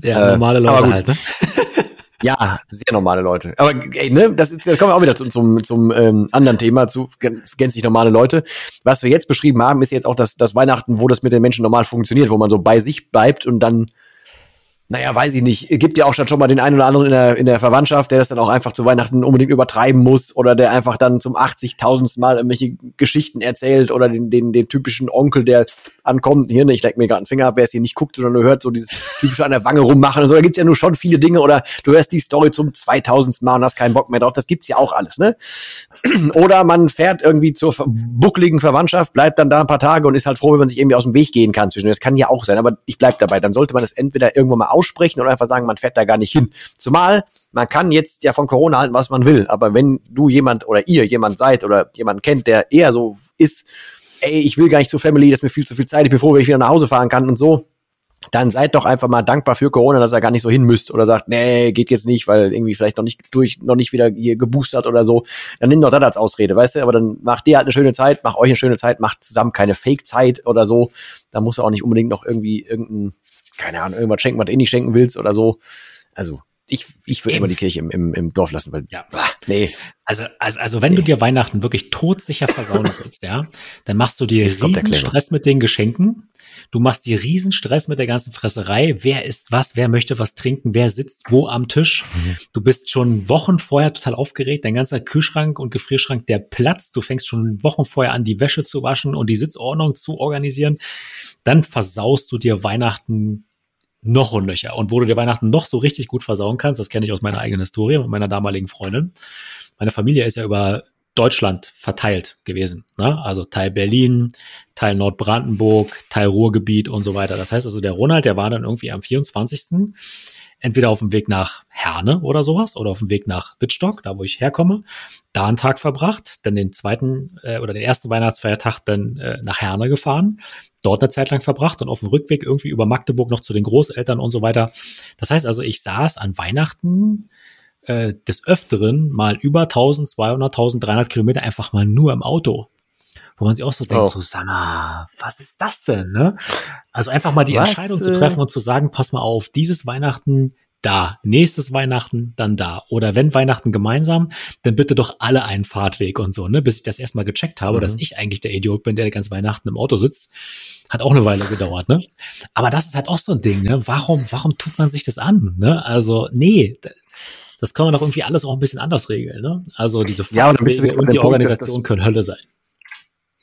Ja, äh, normale Leute halt, ne? (laughs) Ja, sehr normale Leute. Aber ey, ne, das, ist, das kommen wir auch wieder zum, zum, zum ähm, anderen Thema, zu gänzlich normale Leute. Was wir jetzt beschrieben haben, ist jetzt auch das, das Weihnachten, wo das mit den Menschen normal funktioniert, wo man so bei sich bleibt und dann naja, weiß ich nicht. Gibt ja auch schon mal den einen oder anderen in der, in der Verwandtschaft, der das dann auch einfach zu Weihnachten unbedingt übertreiben muss oder der einfach dann zum 80.000. Mal irgendwelche Geschichten erzählt oder den, den, den typischen Onkel, der ankommt. Hier, ne, ich leck mir gerade einen Finger ab, wer es hier nicht guckt, sondern du hört so dieses typische an der Wange rummachen und so. Da gibt's ja nur schon viele Dinge oder du hörst die Story zum 2000. Mal und hast keinen Bock mehr drauf. Das gibt's ja auch alles, ne? (clears throat) oder man fährt irgendwie zur buckligen Verwandtschaft, bleibt dann da ein paar Tage und ist halt froh, wenn man sich irgendwie aus dem Weg gehen kann zwischen. Das kann ja auch sein, aber ich bleib dabei. Dann sollte man es entweder irgendwann mal aussprechen oder einfach sagen, man fährt da gar nicht hin. Zumal man kann jetzt ja von Corona halten, was man will, aber wenn du jemand oder ihr jemand seid oder jemand kennt, der eher so ist, ey, ich will gar nicht zur Family, das ist mir viel zu viel Zeit, ich bin froh, wenn ich wieder nach Hause fahren kann und so, dann seid doch einfach mal dankbar für Corona, dass er gar nicht so hin müsst oder sagt, nee, geht jetzt nicht, weil irgendwie vielleicht noch nicht durch, noch nicht wieder hier geboostert oder so. Dann nimm doch das als Ausrede, weißt du? Aber dann macht dir halt eine schöne Zeit, macht euch eine schöne Zeit, macht zusammen keine Fake-Zeit oder so. Da musst du auch nicht unbedingt noch irgendwie irgendein keine Ahnung, irgendwas schenken, was du eh nicht schenken willst oder so. Also, ich, ich würde immer die Kirche im, im, im Dorf lassen, weil, ja. bah, nee. Also, also, also wenn nee. du dir Weihnachten wirklich todsicher versauen willst, ja, dann machst du dir riesen Stress mit den Geschenken. Du machst dir riesen Stress mit der ganzen Fresserei. Wer isst was? Wer möchte was trinken? Wer sitzt wo am Tisch? Mhm. Du bist schon Wochen vorher total aufgeregt. Dein ganzer Kühlschrank und Gefrierschrank, der platzt. Du fängst schon Wochen vorher an, die Wäsche zu waschen und die Sitzordnung zu organisieren. Dann versaust du dir Weihnachten noch und Löcher. Und wo du dir Weihnachten noch so richtig gut versauen kannst, das kenne ich aus meiner eigenen Historie mit meiner damaligen Freundin. Meine Familie ist ja über Deutschland verteilt gewesen. Ne? Also Teil Berlin, Teil Nordbrandenburg, Teil Ruhrgebiet und so weiter. Das heißt also, der Ronald, der war dann irgendwie am 24 entweder auf dem Weg nach Herne oder sowas oder auf dem Weg nach Wittstock, da wo ich herkomme, da einen Tag verbracht, dann den zweiten äh, oder den ersten Weihnachtsfeiertag dann äh, nach Herne gefahren, dort eine Zeit lang verbracht und auf dem Rückweg irgendwie über Magdeburg noch zu den Großeltern und so weiter. Das heißt also, ich saß an Weihnachten äh, des Öfteren mal über 1200, 1300 Kilometer einfach mal nur im Auto wo man sich auch so denkt, oh. so, sag mal, was ist das denn, ne? Also einfach mal die was, Entscheidung zu treffen und zu sagen, pass mal auf, dieses Weihnachten da, nächstes Weihnachten dann da. Oder wenn Weihnachten gemeinsam, dann bitte doch alle einen Fahrtweg und so, ne? Bis ich das erstmal gecheckt habe, mhm. dass ich eigentlich der Idiot bin, der ganz Weihnachten im Auto sitzt. Hat auch eine Weile gedauert, ne? Aber das ist halt auch so ein Ding, ne? Warum, warum tut man sich das an, ne? Also, nee, das kann man doch irgendwie alles auch ein bisschen anders regeln, ne? Also diese Fahrtwege ja, und, und die Organisation können Hölle sein.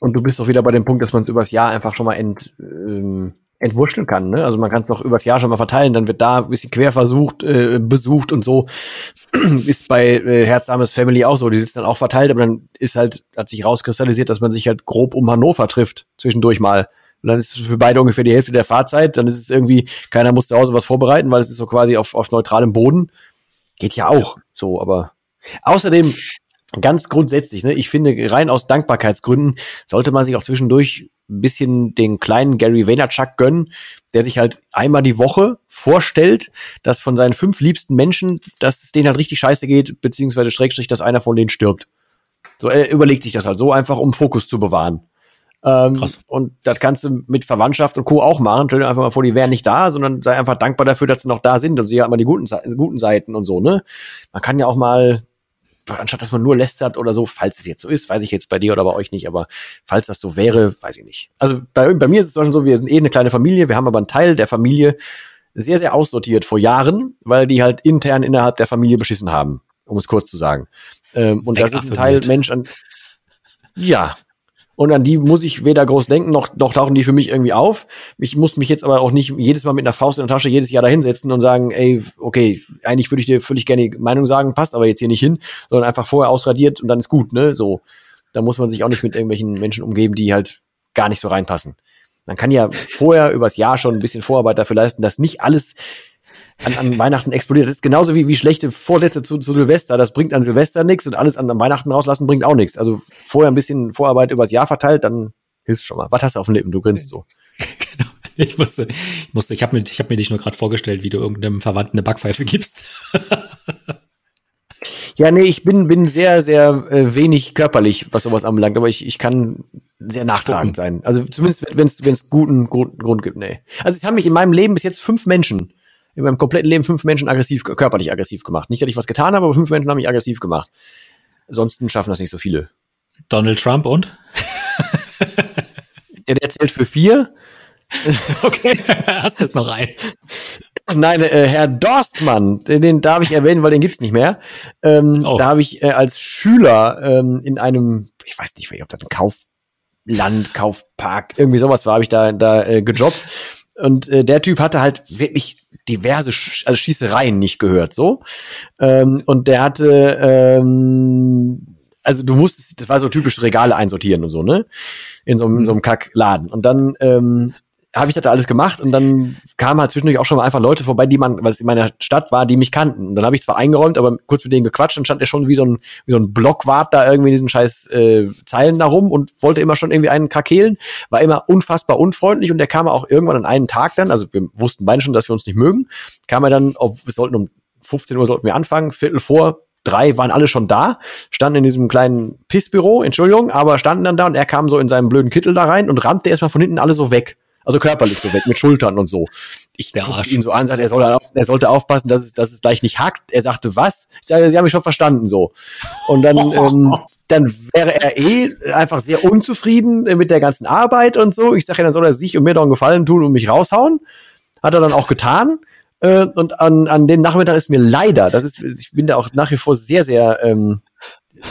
Und du bist auch wieder bei dem Punkt, dass man es übers Jahr einfach schon mal ent, ähm, entwurschteln kann. Ne? Also man kann es doch übers Jahr schon mal verteilen, dann wird da ein bisschen quer versucht, äh, besucht und so. (clears throat) ist bei äh, Herzames Family auch so. Die sitzen dann auch verteilt, aber dann ist halt, hat sich rauskristallisiert, dass man sich halt grob um Hannover trifft, zwischendurch mal. Und dann ist es für beide ungefähr die Hälfte der Fahrzeit. Dann ist es irgendwie, keiner muss zu Hause was vorbereiten, weil es ist so quasi auf, auf neutralem Boden. Geht ja auch so, aber außerdem ganz grundsätzlich, ne, ich finde, rein aus Dankbarkeitsgründen sollte man sich auch zwischendurch ein bisschen den kleinen Gary Vaynerchuk gönnen, der sich halt einmal die Woche vorstellt, dass von seinen fünf liebsten Menschen, dass es denen halt richtig scheiße geht, beziehungsweise Schrägstrich, dass einer von denen stirbt. So, er überlegt sich das halt so einfach, um Fokus zu bewahren. Ähm, Krass. Und das kannst du mit Verwandtschaft und Co. auch machen. Stell dir einfach mal vor, die wären nicht da, sondern sei einfach dankbar dafür, dass sie noch da sind und sie haben mal die guten, guten Seiten und so, ne? Man kann ja auch mal, anstatt dass man nur lästert oder so, falls es jetzt so ist, weiß ich jetzt bei dir oder bei euch nicht, aber falls das so wäre, weiß ich nicht. Also bei, bei mir ist es schon so, wir sind eh eine kleine Familie, wir haben aber einen Teil der Familie sehr, sehr aussortiert vor Jahren, weil die halt intern innerhalb der Familie beschissen haben, um es kurz zu sagen. Ähm, und das ist ein Teil Mensch an, ja, und an die muss ich weder groß denken, noch, noch tauchen die für mich irgendwie auf. Ich muss mich jetzt aber auch nicht jedes Mal mit einer Faust in der Tasche jedes Jahr da hinsetzen und sagen, ey, okay, eigentlich würde ich dir völlig gerne die Meinung sagen, passt aber jetzt hier nicht hin, sondern einfach vorher ausradiert und dann ist gut, ne? So. Da muss man sich auch nicht mit irgendwelchen Menschen umgeben, die halt gar nicht so reinpassen. Man kann ja vorher übers Jahr schon ein bisschen Vorarbeit dafür leisten, dass nicht alles an, an Weihnachten explodiert. Das ist genauso wie, wie schlechte Vorsätze zu, zu Silvester. Das bringt an Silvester nichts und alles an, an Weihnachten rauslassen bringt auch nichts. Also vorher ein bisschen Vorarbeit übers Jahr verteilt, dann hilft schon mal. Was hast du auf den Lippen? Du grinst so. genau. (laughs) Ich musste, ich musste, ich habe mir, ich habe mir dich nur gerade vorgestellt, wie du irgendeinem Verwandten eine Backpfeife gibst. (laughs) ja, nee, ich bin, bin sehr, sehr äh, wenig körperlich, was sowas anbelangt, aber ich, ich kann sehr nachtragend sein. Also zumindest, wenn es guten Grund, Grund gibt, nee. Also es haben mich in meinem Leben bis jetzt fünf Menschen in meinem kompletten Leben fünf Menschen aggressiv, körperlich aggressiv gemacht. Nicht, dass ich was getan habe, aber fünf Menschen haben mich aggressiv gemacht. Ansonsten schaffen das nicht so viele. Donald Trump und? (laughs) ja, der zählt für vier. (laughs) okay, hast du jetzt noch einen? Nein, äh, Herr Dorstmann, den, den darf ich erwähnen, weil den gibt's nicht mehr. Ähm, oh. Da habe ich äh, als Schüler ähm, in einem, ich weiß nicht, ob das ein Kaufland, Kaufpark, irgendwie sowas war, habe ich da, da äh, gejobbt. Und äh, der Typ hatte halt wirklich diverse Sch also Schießereien nicht gehört, so. Ähm, und der hatte, ähm, also du musstest, das war so typisch Regale einsortieren und so, ne? In so, in so einem Kackladen. Und dann ähm, habe ich das alles gemacht und dann kamen halt zwischendurch auch schon mal einfach Leute vorbei, die man, weil es in meiner Stadt war, die mich kannten. Und dann habe ich zwar eingeräumt, aber kurz mit denen gequatscht und stand er schon wie so ein, wie so ein Blockwart da irgendwie in diesen scheiß äh, Zeilen da rum und wollte immer schon irgendwie einen krakehlen, war immer unfassbar unfreundlich und der kam auch irgendwann an einen Tag dann, also wir wussten beide schon, dass wir uns nicht mögen, kam er dann, auf, wir sollten um 15 Uhr sollten wir anfangen, Viertel vor, drei waren alle schon da, standen in diesem kleinen Pissbüro, Entschuldigung, aber standen dann da und er kam so in seinem blöden Kittel da rein und rannte erstmal von hinten alle so weg. Also körperlich so weg, mit Schultern und so. Ich guckte ihn so an, sagte, er, soll, er sollte aufpassen, dass es, dass es gleich nicht hackt. Er sagte, was? Ich sage, Sie haben mich schon verstanden, so. Und dann, (laughs) ähm, dann wäre er eh einfach sehr unzufrieden mit der ganzen Arbeit und so. Ich sage, dann soll er sich und mir doch einen Gefallen tun und mich raushauen. Hat er dann auch getan. Äh, und an, an dem Nachmittag ist mir leider, das ist, ich bin da auch nach wie vor sehr, sehr ähm,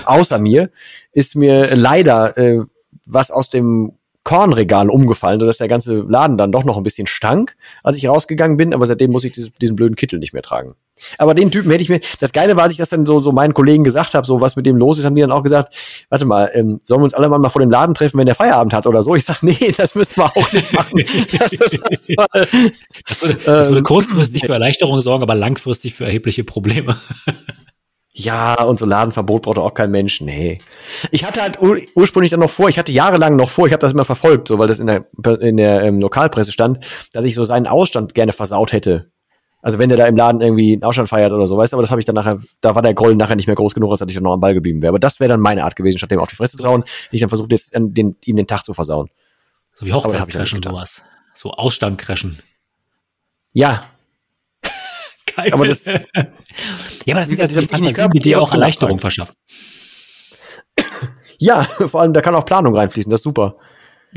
außer mir, ist mir leider äh, was aus dem Kornregal umgefallen, sodass der ganze Laden dann doch noch ein bisschen stank, als ich rausgegangen bin, aber seitdem muss ich dieses, diesen blöden Kittel nicht mehr tragen. Aber den Typen hätte ich mir, das Geile war, als ich das dann so, so meinen Kollegen gesagt habe, so was mit dem los ist, haben die dann auch gesagt, warte mal, ähm, sollen wir uns alle mal vor dem Laden treffen, wenn der Feierabend hat oder so? Ich sag, nee, das müssen wir auch nicht machen. (laughs) das, das, war, das, würde, das würde ähm, kurzfristig für Erleichterung sorgen, aber langfristig für erhebliche Probleme. (laughs) Ja, und so Ladenverbot braucht auch kein Mensch. Nee. Ich hatte halt ur ursprünglich dann noch vor, ich hatte jahrelang noch vor, ich habe das immer verfolgt, so weil das in der in der ähm, Lokalpresse stand, dass ich so seinen Ausstand gerne versaut hätte. Also wenn der da im Laden irgendwie einen Ausstand feiert oder so, weißt du, aber das habe ich dann nachher, da war der Groll nachher nicht mehr groß genug, als dass ich dann noch am Ball geblieben wäre. Aber das wäre dann meine Art gewesen, statt dem auf die Fresse zu hauen, ich dann versucht, jetzt den, ihm den Tag zu versauen. So wie Hochzeitscrashen, sowas. So Ausstand crashen. Ja, Geil. Aber das, (laughs) ja, aber das ist ja die Fantasie, die dir auch Erleichterung verschafft. Ja, (laughs) vor allem, da kann auch Planung reinfließen, das ist super.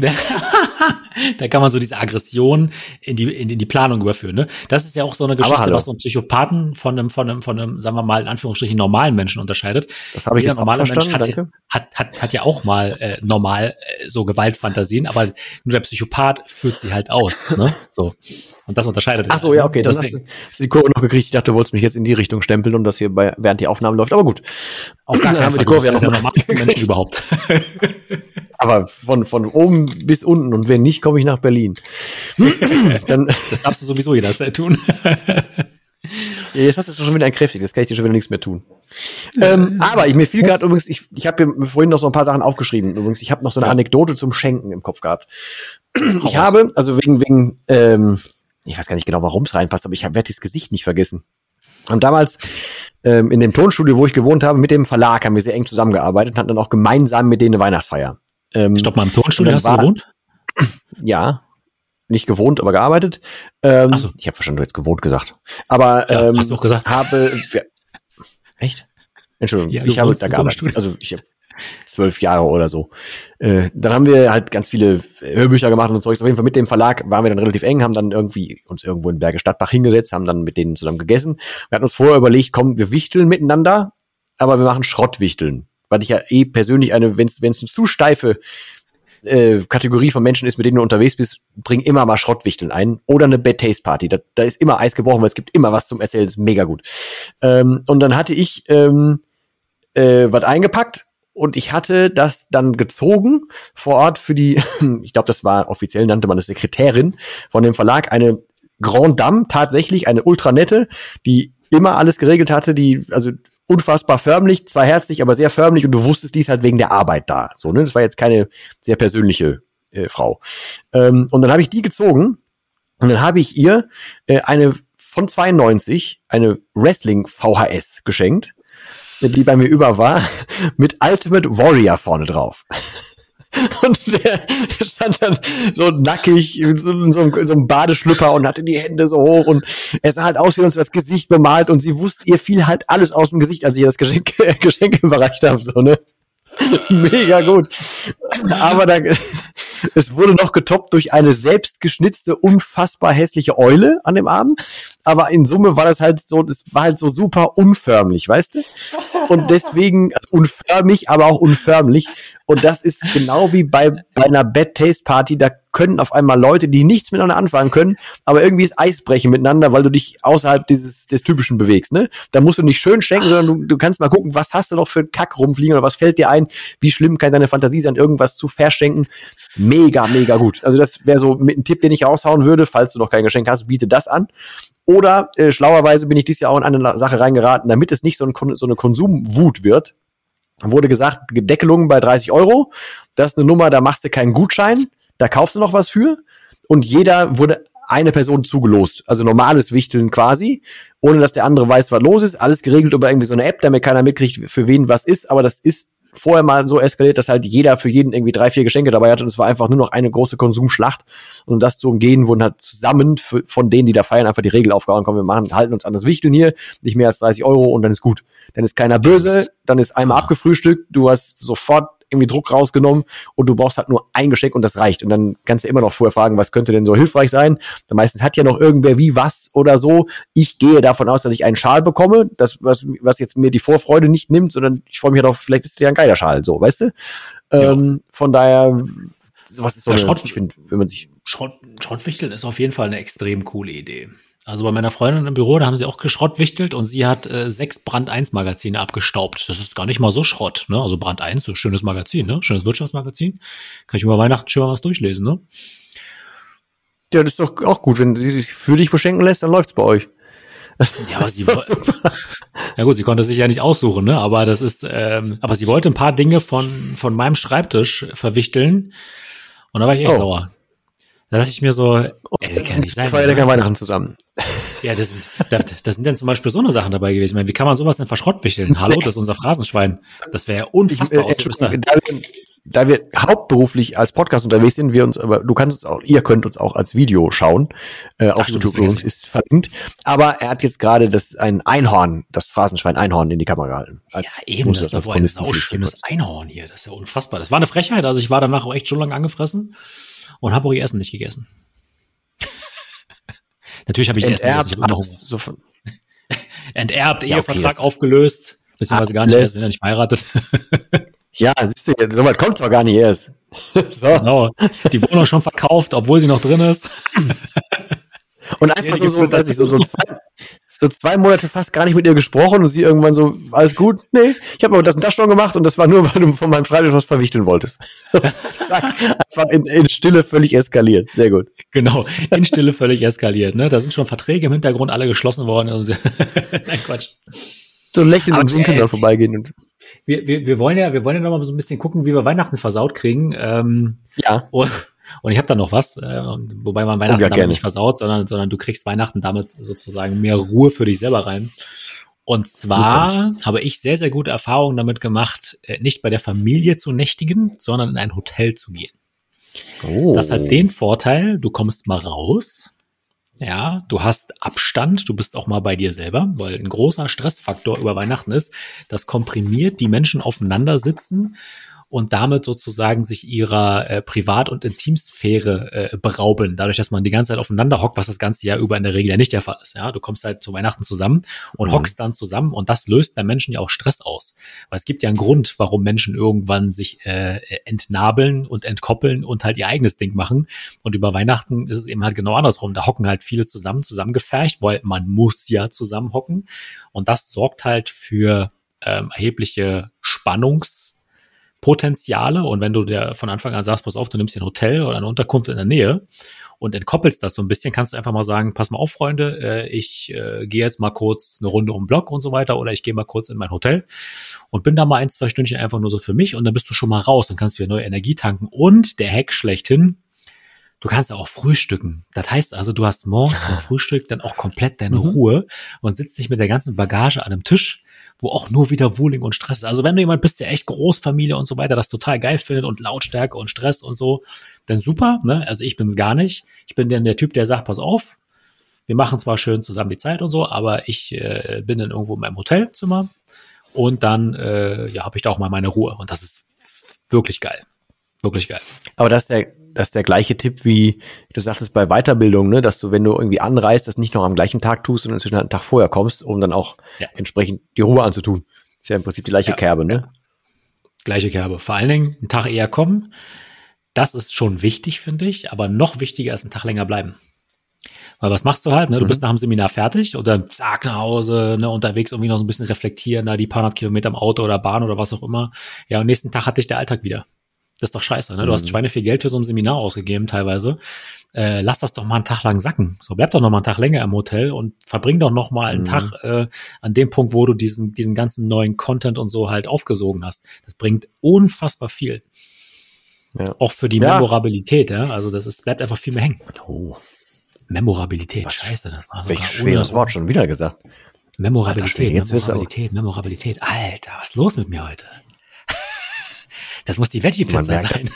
(laughs) da kann man so diese Aggression in die, in, in die Planung überführen. Ne? Das ist ja auch so eine Geschichte, was so einen Psychopathen von einem, von einem, von einem, sagen wir mal, in Anführungsstrichen normalen Menschen unterscheidet. Das habe ich Jeder jetzt normale Mensch hat, hat, hat, hat ja auch mal äh, normal äh, so Gewaltfantasien, aber nur der Psychopath führt sie halt aus. Ne? (laughs) So. Und das unterscheidet. Ach so, ja, okay. Das hast, hast du die Kurve noch gekriegt. Ich dachte, du wolltest mich jetzt in die Richtung stempeln und das hier bei, während die Aufnahme läuft. Aber gut. Auf gar keinen Fall. Die Kurve ja noch der normalsten Menschen überhaupt. (laughs) Aber von, von oben bis unten und wenn nicht, komme ich nach Berlin. (laughs) Dann, das darfst du sowieso jederzeit tun. (laughs) Ja, jetzt hast du schon wieder entkräftigt, jetzt kann ich dir schon wieder nichts mehr tun. ähm, aber ich, mir fiel gerade übrigens, ich, ich habe mir vorhin noch so ein paar Sachen aufgeschrieben. Übrigens, ich habe noch so eine. Anekdote zum Schenken im Kopf gehabt. Ich habe, also wegen, wegen, ähm, ich weiß gar nicht genau, warum es reinpasst, aber ich werde das Gesicht nicht vergessen. Und damals ähm, in dem Tonstudio, wo ich gewohnt habe, mit dem Verlag haben wir sehr eng zusammengearbeitet und hatten dann auch gemeinsam mit denen eine Weihnachtsfeier. Ähm, Stopp mal, im Tonstudio hast du gewohnt? (clears throat) Ja, nicht gewohnt, aber gearbeitet. Ähm, so. Ich habe verstanden, du jetzt gewohnt gesagt. Aber ja, ähm, hast du auch gesagt? Habe echt? Entschuldigung, ja, ich habe da gearbeitet. Also ich habe zwölf Jahre oder so. Äh, dann haben wir halt ganz viele Hörbücher gemacht und so. Auf jeden Fall mit dem Verlag waren wir dann relativ eng, haben dann irgendwie uns irgendwo in Berge Stadtbach hingesetzt, haben dann mit denen zusammen gegessen. Wir hatten uns vorher überlegt, komm, wir wichteln miteinander, aber wir machen Schrottwichteln. Weil ich ja eh persönlich eine, wenn es eine zu steife äh, Kategorie von Menschen ist, mit denen du unterwegs bist, bring immer mal Schrottwichteln ein oder eine Bad Taste Party. Da, da ist immer Eis gebrochen, weil es gibt immer was zum Erzählen, ist mega gut. Ähm, und dann hatte ich ähm, äh, was eingepackt und ich hatte das dann gezogen vor Ort für die, (laughs) ich glaube, das war offiziell nannte man das Sekretärin von dem Verlag, eine Grand Dame, tatsächlich eine ultranette, die immer alles geregelt hatte, die also unfassbar förmlich, zwar herzlich, aber sehr förmlich und du wusstest, die ist halt wegen der Arbeit da. So, ne? Das war jetzt keine sehr persönliche äh, Frau. Ähm, und dann habe ich die gezogen und dann habe ich ihr äh, eine von 92 eine Wrestling VHS geschenkt, die bei mir über war, (laughs) mit Ultimate Warrior vorne drauf. (laughs) Und der stand dann so nackig in so, in so, so einem Badeschlüpper und hatte die Hände so hoch und er sah halt aus wie uns das Gesicht bemalt und sie wusste, ihr fiel halt alles aus dem Gesicht, als ich ihr das Geschenk, (laughs) Geschenk überreicht habe, so, ne? (laughs) Mega gut. Aber da, es wurde noch getoppt durch eine selbstgeschnitzte, unfassbar hässliche Eule an dem Abend. Aber in Summe war das halt so, das war halt so super unförmlich, weißt du? Und deswegen, also unförmig, aber auch unförmlich. Und das ist genau wie bei, bei einer Bad Taste Party, da können auf einmal Leute, die nichts miteinander anfangen können, aber irgendwie ist Eis brechen miteinander, weil du dich außerhalb dieses des Typischen bewegst, ne? Da musst du nicht schön schenken, sondern du, du kannst mal gucken, was hast du noch für einen Kack rumfliegen oder was fällt dir ein, wie schlimm kann deine Fantasie sein, irgendwas zu verschenken. Mega, mega gut. Also das wäre so ein Tipp, den ich raushauen würde, falls du noch kein Geschenk hast, biete das an. Oder äh, schlauerweise bin ich dieses Jahr auch in eine Sache reingeraten, damit es nicht so, ein, so eine Konsumwut wird, wurde gesagt, Deckelung bei 30 Euro. Das ist eine Nummer, da machst du keinen Gutschein, da kaufst du noch was für. Und jeder wurde eine Person zugelost. Also normales Wichteln quasi, ohne dass der andere weiß, was los ist. Alles geregelt über irgendwie so eine App, damit keiner mitkriegt, für wen was ist. Aber das ist vorher mal so eskaliert, dass halt jeder für jeden irgendwie drei, vier Geschenke dabei hatte und es war einfach nur noch eine große Konsumschlacht. Und um das zu umgehen, wurden halt zusammen für, von denen, die da feiern, einfach die Regel aufgehauen, komm, wir machen, halten uns an das Wichteln hier, nicht mehr als 30 Euro und dann ist gut. Dann ist keiner böse, dann ist einmal abgefrühstückt, du hast sofort irgendwie Druck rausgenommen und du brauchst halt nur ein Geschenk und das reicht. Und dann kannst du immer noch vorher fragen, was könnte denn so hilfreich sein? Dann meistens hat ja noch irgendwer wie was oder so. Ich gehe davon aus, dass ich einen Schal bekomme, das, was, was jetzt mir die Vorfreude nicht nimmt, sondern ich freue mich darauf, vielleicht ist es ja ein geiler Schal, so, weißt du? Ähm, Von daher, sowas ist so, ja, eine, Schrott, ich finde, wenn man sich. Schrott, Schrottwichteln ist auf jeden Fall eine extrem coole Idee. Also bei meiner Freundin im Büro, da haben sie auch geschrottwichtelt und sie hat äh, sechs Brand 1 Magazine abgestaubt. Das ist gar nicht mal so Schrott, ne? Also Brand 1, so schönes Magazin, ne? Schönes Wirtschaftsmagazin. Kann ich über Weihnachten schon mal was durchlesen, ne? Ja, das ist doch auch gut. Wenn sie sich für dich beschenken lässt, dann läuft's bei euch. Ja, aber (laughs) sie ja gut, sie konnte sich ja nicht aussuchen, ne? Aber das ist, ähm, aber sie wollte ein paar Dinge von von meinem Schreibtisch verwichteln und da war ich echt oh. sauer. Da dachte ich mir so, ey, kann nicht sein. Feiern Weihnachten zusammen. (laughs) Ja, das sind, das, das sind dann zum Beispiel so eine Sachen dabei gewesen. Ich meine, wie kann man sowas denn verschrottwichteln? Hallo, das ist unser Phrasenschwein. Das wäre ja unfassbar ich, äh, da, da wir hauptberuflich als Podcast unterwegs sind, wir uns, aber du kannst uns auch, ihr könnt uns auch als Video schauen. Äh, auf YouTube übrigens ist verlinkt. Aber er hat jetzt gerade das ein Einhorn, das Phrasenschwein Einhorn in die Kamera gehalten. Als, ja, eben, das, das war ein schönes Einhorn hier. Das ist ja unfassbar. Das war eine Frechheit. Also ich war danach auch echt schon lange angefressen und habe auch ihr Essen nicht gegessen. (laughs) Natürlich habe ich Essen gegessen. Ich so (laughs) Enterbt, ja, Ehevertrag okay, aufgelöst, beziehungsweise gar nicht, erst, sind ja nicht verheiratet. (laughs) ja, siehst du, so weit kommt doch gar nicht erst. so. Genau. Die Wohnung schon verkauft, obwohl sie noch drin ist. Und einfach so, so, weiß ich, so, so, zwei, so zwei Monate fast gar nicht mit ihr gesprochen und sie irgendwann so, alles gut? Nee, ich habe aber das und das schon gemacht und das war nur, (laughs) weil du von meinem Schreibtisch was verwichteln wolltest. (laughs) das war in, in Stille völlig eskaliert. Sehr gut. Genau, in Stille völlig eskaliert. Ne? Da sind schon Verträge im Hintergrund alle geschlossen worden. (laughs) Nein, Quatsch. So lächeln und winken da vorbeigehen. Und wir, wir, wir wollen ja, wir wollen ja noch mal so ein bisschen gucken, wie wir Weihnachten versaut kriegen. Ähm, ja. Und, und ich habe da noch was, äh, wobei man Weihnachten oh, ja, damit nicht versaut, sondern, sondern du kriegst Weihnachten damit sozusagen mehr Ruhe für dich selber rein. Und zwar habe ich sehr, sehr gute Erfahrungen damit gemacht, äh, nicht bei der Familie zu nächtigen, sondern in ein Hotel zu gehen. Oh. Das hat den Vorteil, du kommst mal raus, ja, du hast Abstand, du bist auch mal bei dir selber, weil ein großer Stressfaktor über Weihnachten ist, das komprimiert die Menschen aufeinander sitzen und damit sozusagen sich ihrer äh, Privat- und Intimsphäre äh, berauben, dadurch, dass man die ganze Zeit aufeinander hockt, was das ganze Jahr über in der Regel ja nicht der Fall ist. Ja, du kommst halt zu Weihnachten zusammen und mhm. hockst dann zusammen und das löst bei Menschen ja auch Stress aus, weil es gibt ja einen Grund, warum Menschen irgendwann sich äh, entnabeln und entkoppeln und halt ihr eigenes Ding machen und über Weihnachten ist es eben halt genau andersrum. Da hocken halt viele zusammen, zusammengefercht, weil man muss ja zusammen hocken und das sorgt halt für ähm, erhebliche Spannungs Potenziale. Und wenn du dir von Anfang an sagst, pass auf, du nimmst hier ein Hotel oder eine Unterkunft in der Nähe und entkoppelst das so ein bisschen, kannst du einfach mal sagen, pass mal auf, Freunde, äh, ich äh, gehe jetzt mal kurz eine Runde um den Block und so weiter oder ich gehe mal kurz in mein Hotel und bin da mal ein, zwei Stündchen einfach nur so für mich und dann bist du schon mal raus und kannst wieder neue Energie tanken. Und der Hack schlechthin, du kannst ja auch frühstücken. Das heißt also, du hast morgens beim Frühstück dann auch komplett deine mhm. Ruhe und sitzt nicht mit der ganzen Bagage an einem Tisch wo auch nur wieder Wohling und Stress ist. Also wenn du jemand bist, der echt Großfamilie und so weiter das total geil findet und Lautstärke und Stress und so, dann super. Ne? Also ich bin's gar nicht. Ich bin dann der Typ, der sagt, pass auf, wir machen zwar schön zusammen die Zeit und so, aber ich äh, bin dann irgendwo in meinem Hotelzimmer und dann äh, ja, habe ich da auch mal meine Ruhe. Und das ist wirklich geil. Wirklich geil. Aber das ist der, das ist der gleiche Tipp wie du sagtest bei Weiterbildung, ne, dass du, wenn du irgendwie anreist, das nicht noch am gleichen Tag tust, sondern inzwischen einen Tag vorher kommst, um dann auch ja. entsprechend die Ruhe anzutun. Ist ja im Prinzip die gleiche ja. Kerbe, ne? Gleiche Kerbe. Vor allen Dingen einen Tag eher kommen. Das ist schon wichtig, finde ich, aber noch wichtiger ist einen Tag länger bleiben. Weil was machst du halt, ne? Du mhm. bist nach dem Seminar fertig und dann zack nach Hause, ne, unterwegs irgendwie noch so ein bisschen reflektieren, da die paar hundert Kilometer im Auto oder Bahn oder was auch immer. Ja, und nächsten Tag hat dich der Alltag wieder. Das ist doch scheiße, ne? Du mhm. hast Schweine viel Geld für so ein Seminar ausgegeben teilweise. Äh, lass das doch mal einen Tag lang sacken. So, bleib doch noch mal einen Tag länger im Hotel und verbring doch noch mal einen mhm. Tag äh, an dem Punkt, wo du diesen, diesen ganzen neuen Content und so halt aufgesogen hast. Das bringt unfassbar viel. Ja. Auch für die ja. Memorabilität, ja. Also das ist, bleibt einfach viel mehr hängen. Oh. Memorabilität. Was Scheiße, das war Welch schweres Wort schon wieder gesagt. Memorabilität, Alter, Memorabilität, Memorabilität. Alter, was ist los mit mir heute? Das muss die Veggie-Pizza sein.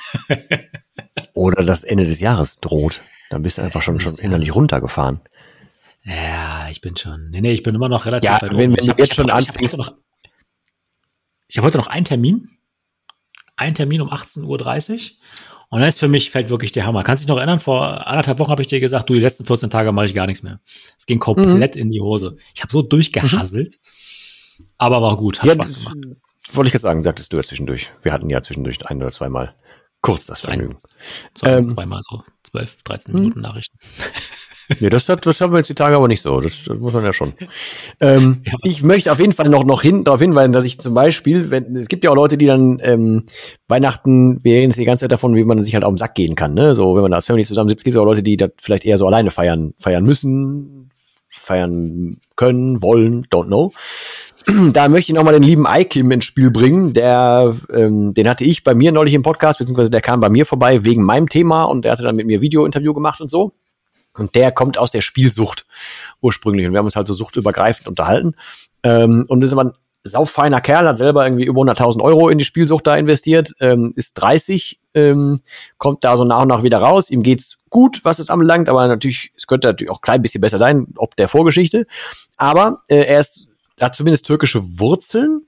Oder das Ende des Jahres droht. Dann bist du einfach schon, schon innerlich runtergefahren. Ja, ich bin schon. Nee, nee, ich bin immer noch relativ ja, weit wenn, wenn ich hab, jetzt schon anfängst. Ich habe hab heute noch einen Termin. Einen Termin um 18.30 Uhr. Und dann ist für mich fällt wirklich der Hammer. Kannst du dich noch erinnern? Vor anderthalb Wochen habe ich dir gesagt, du, die letzten 14 Tage mache ich gar nichts mehr. Es ging komplett mhm. in die Hose. Ich habe so durchgehasselt. Mhm. Aber war gut, hat ja, Spaß gemacht. Wollte ich jetzt sagen, sagtest du ja zwischendurch. Wir hatten ja zwischendurch ein oder zweimal kurz das Vergnügen. So ähm, zweimal so 12, 13 hm. Minuten Nachrichten. (laughs) Nee, das, das haben wir jetzt die Tage aber nicht so. Das, das muss man ja schon. Ähm, (laughs) ja. Ich möchte auf jeden Fall noch, noch hin, darauf hinweisen, dass ich zum Beispiel, wenn, es gibt ja auch Leute, die dann ähm, Weihnachten, wir reden jetzt die ganze Zeit davon, wie man sich halt auf den Sack gehen kann. Ne? So, wenn man da als Family zusammensitzt, gibt es auch Leute, die das vielleicht eher so alleine feiern, feiern müssen, feiern können, wollen, don't know (clears throat) da möchte ich nochmal den lieben Ikim ins Spiel bringen. Der, ähm, den hatte ich bei mir neulich im Podcast, beziehungsweise der kam bei mir vorbei wegen meinem Thema und der hatte dann mit mir Video-Interview gemacht und so. Und der kommt aus der Spielsucht ursprünglich. Und wir haben uns halt so suchtübergreifend unterhalten. Ähm, und das ist aber ein sauffeiner Kerl, hat selber irgendwie über 100.000 Euro in die Spielsucht da investiert, ähm, ist 30, ähm, kommt da so nach und nach wieder raus. Ihm geht's gut, was es anbelangt, aber natürlich, es könnte natürlich auch klein bisschen besser sein, ob der Vorgeschichte. Aber äh, er ist hat zumindest türkische Wurzeln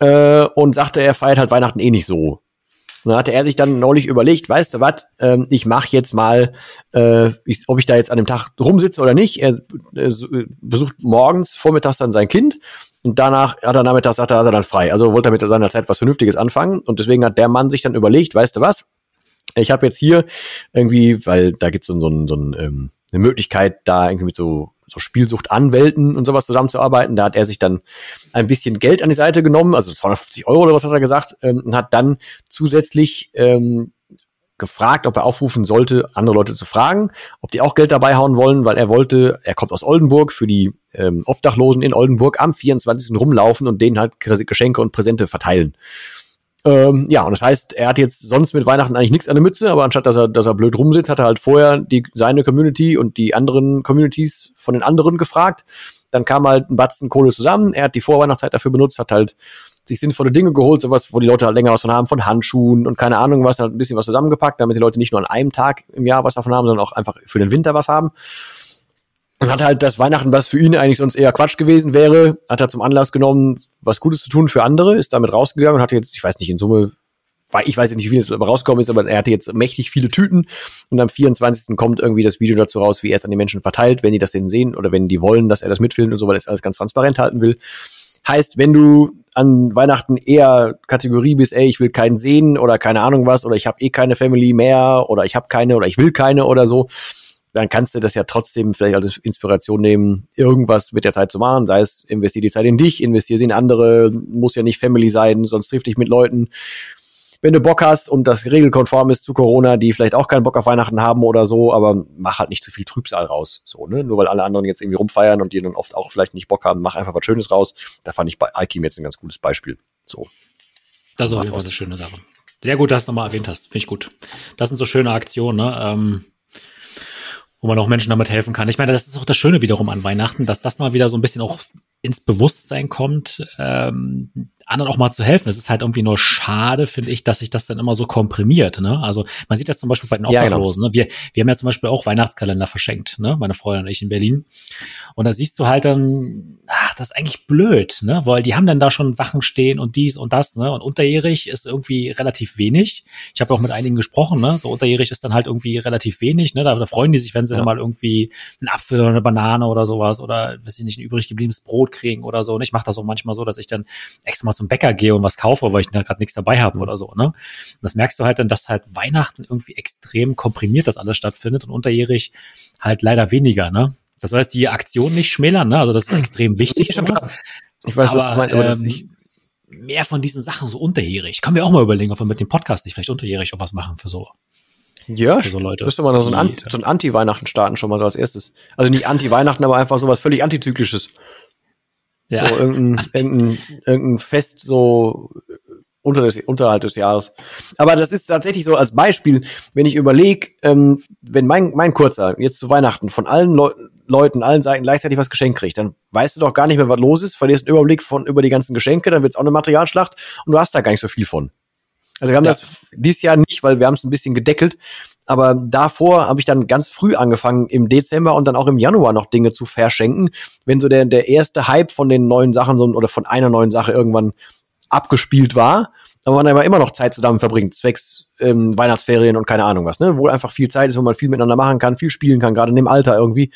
äh, und sagte, er feiert halt Weihnachten eh nicht so. Und dann hatte er sich dann neulich überlegt, weißt du was, ähm, ich mache jetzt mal, äh, ich, ob ich da jetzt an dem Tag rumsitze oder nicht. Er äh, besucht morgens, vormittags dann sein Kind und danach hat er nachmittags sagt er, hat er dann frei. Also wollte er mit seiner Zeit was Vernünftiges anfangen und deswegen hat der Mann sich dann überlegt, weißt du was, ich habe jetzt hier irgendwie, weil da gibt's so, so, so ähm, eine Möglichkeit, da irgendwie mit so so Spielsuchtanwälten und sowas zusammenzuarbeiten. Da hat er sich dann ein bisschen Geld an die Seite genommen, also 250 Euro oder was hat er gesagt, ähm, und hat dann zusätzlich ähm, gefragt, ob er aufrufen sollte, andere Leute zu fragen, ob die auch Geld dabei hauen wollen, weil er wollte, er kommt aus Oldenburg, für die ähm, Obdachlosen in Oldenburg am 24. rumlaufen und denen halt Geschenke und Präsente verteilen. Ähm, ja, und das heißt, er hat jetzt sonst mit Weihnachten eigentlich nichts an der Mütze, aber anstatt dass er, dass er blöd rumsitzt, hat er halt vorher die, seine Community und die anderen Communities von den anderen gefragt. Dann kam halt ein Batzen Kohle zusammen. Er hat die Vorweihnachtszeit dafür benutzt, hat halt sich sinnvolle Dinge geholt, sowas, wo die Leute halt länger was von haben, von Handschuhen und keine Ahnung was, hat ein bisschen was zusammengepackt, damit die Leute nicht nur an einem Tag im Jahr was davon haben, sondern auch einfach für den Winter was haben. Und hat halt das Weihnachten, was für ihn eigentlich sonst eher Quatsch gewesen wäre, hat er zum Anlass genommen, was Gutes zu tun für andere, ist damit rausgegangen und hat jetzt, ich weiß nicht, in Summe, ich weiß nicht, wie viel es rausgekommen ist, aber er hatte jetzt mächtig viele Tüten und am 24. kommt irgendwie das Video dazu raus, wie er es an die Menschen verteilt, wenn die das denn sehen oder wenn die wollen, dass er das mitfilmt und so, weil er es alles ganz transparent halten will. Heißt, wenn du an Weihnachten eher Kategorie bist, ey, ich will keinen sehen oder keine Ahnung was oder ich habe eh keine Family mehr oder ich habe keine oder ich will keine oder so, dann kannst du das ja trotzdem vielleicht als Inspiration nehmen, irgendwas mit der Zeit zu machen. Sei es, investier die Zeit in dich, investier sie in andere, muss ja nicht Family sein, sonst triff dich mit Leuten. Wenn du Bock hast und das regelkonform ist zu Corona, die vielleicht auch keinen Bock auf Weihnachten haben oder so, aber mach halt nicht zu viel Trübsal raus. So, ne? Nur weil alle anderen jetzt irgendwie rumfeiern und die dann oft auch vielleicht nicht Bock haben, mach einfach was Schönes raus. Da fand ich bei Alkim jetzt ein ganz gutes Beispiel. So. Das ist auf jeden Fall eine schöne Sache. Sehr gut, dass du nochmal erwähnt hast. Finde ich gut. Das sind so schöne Aktionen, ne? Ähm wo man auch Menschen damit helfen kann. Ich meine, das ist auch das Schöne wiederum an Weihnachten, dass das mal wieder so ein bisschen auch ins Bewusstsein kommt, ähm, anderen auch mal zu helfen. Es ist halt irgendwie nur schade, finde ich, dass sich das dann immer so komprimiert. Ne? Also man sieht das zum Beispiel bei den Obdachlosen. Ja, genau. ne? wir, wir haben ja zum Beispiel auch Weihnachtskalender verschenkt, ne? meine Freundin und ich in Berlin. Und da siehst du halt dann, ach, das ist eigentlich blöd, ne? weil die haben dann da schon Sachen stehen und dies und das. Ne? Und unterjährig ist irgendwie relativ wenig. Ich habe auch mit einigen gesprochen, ne? so unterjährig ist dann halt irgendwie relativ wenig. Ne? Da, da freuen die sich, wenn sie ja. dann mal irgendwie einen Apfel oder eine Banane oder sowas oder, weiß ich nicht, ein übrig gebliebenes Brot kriegen oder so. Und ich mache das auch manchmal so, dass ich dann extra mal zum Bäcker gehe und was kaufe, weil ich da gerade nichts dabei habe oder so. Ne? Und das merkst du halt dann, dass halt Weihnachten irgendwie extrem komprimiert das alles stattfindet und unterjährig halt leider weniger. Ne? Das heißt, die Aktion nicht schmälern, ne? also das ist (clears throat) extrem wichtig. Ich, ich weiß, aber, was du meinst, aber ähm, ich, mehr von diesen Sachen so unterjährig. Können wir auch mal überlegen, ob wir mit dem Podcast nicht vielleicht unterjährig auch was machen für so. Ja, für so Leute. Müsste man so ein, Anti, so ein Anti-Weihnachten starten schon mal so als erstes. Also nicht Anti-Weihnachten, aber einfach so was völlig Antizyklisches. Ja. So irgendein, (laughs) irgendein, irgendein Fest so unter des, unterhalb des Jahres. Aber das ist tatsächlich so als Beispiel, wenn ich überlege, ähm, wenn mein, mein Kurzer jetzt zu Weihnachten von allen Leu Leuten, allen Seiten gleichzeitig was geschenkt kriegt, dann weißt du doch gar nicht mehr, was los ist, verlierst einen Überblick von über die ganzen Geschenke, dann wird's auch eine Materialschlacht und du hast da gar nicht so viel von. Also wir haben ja. das dieses Jahr nicht, weil wir haben es ein bisschen gedeckelt. Aber davor habe ich dann ganz früh angefangen, im Dezember und dann auch im Januar noch Dinge zu verschenken. Wenn so der, der erste Hype von den neuen Sachen so, oder von einer neuen Sache irgendwann abgespielt war, aber man aber immer noch Zeit zusammen verbringt, zwecks ähm, Weihnachtsferien und keine Ahnung was, ne? Wo einfach viel Zeit ist, wo man viel miteinander machen kann, viel spielen kann, gerade in dem Alter irgendwie.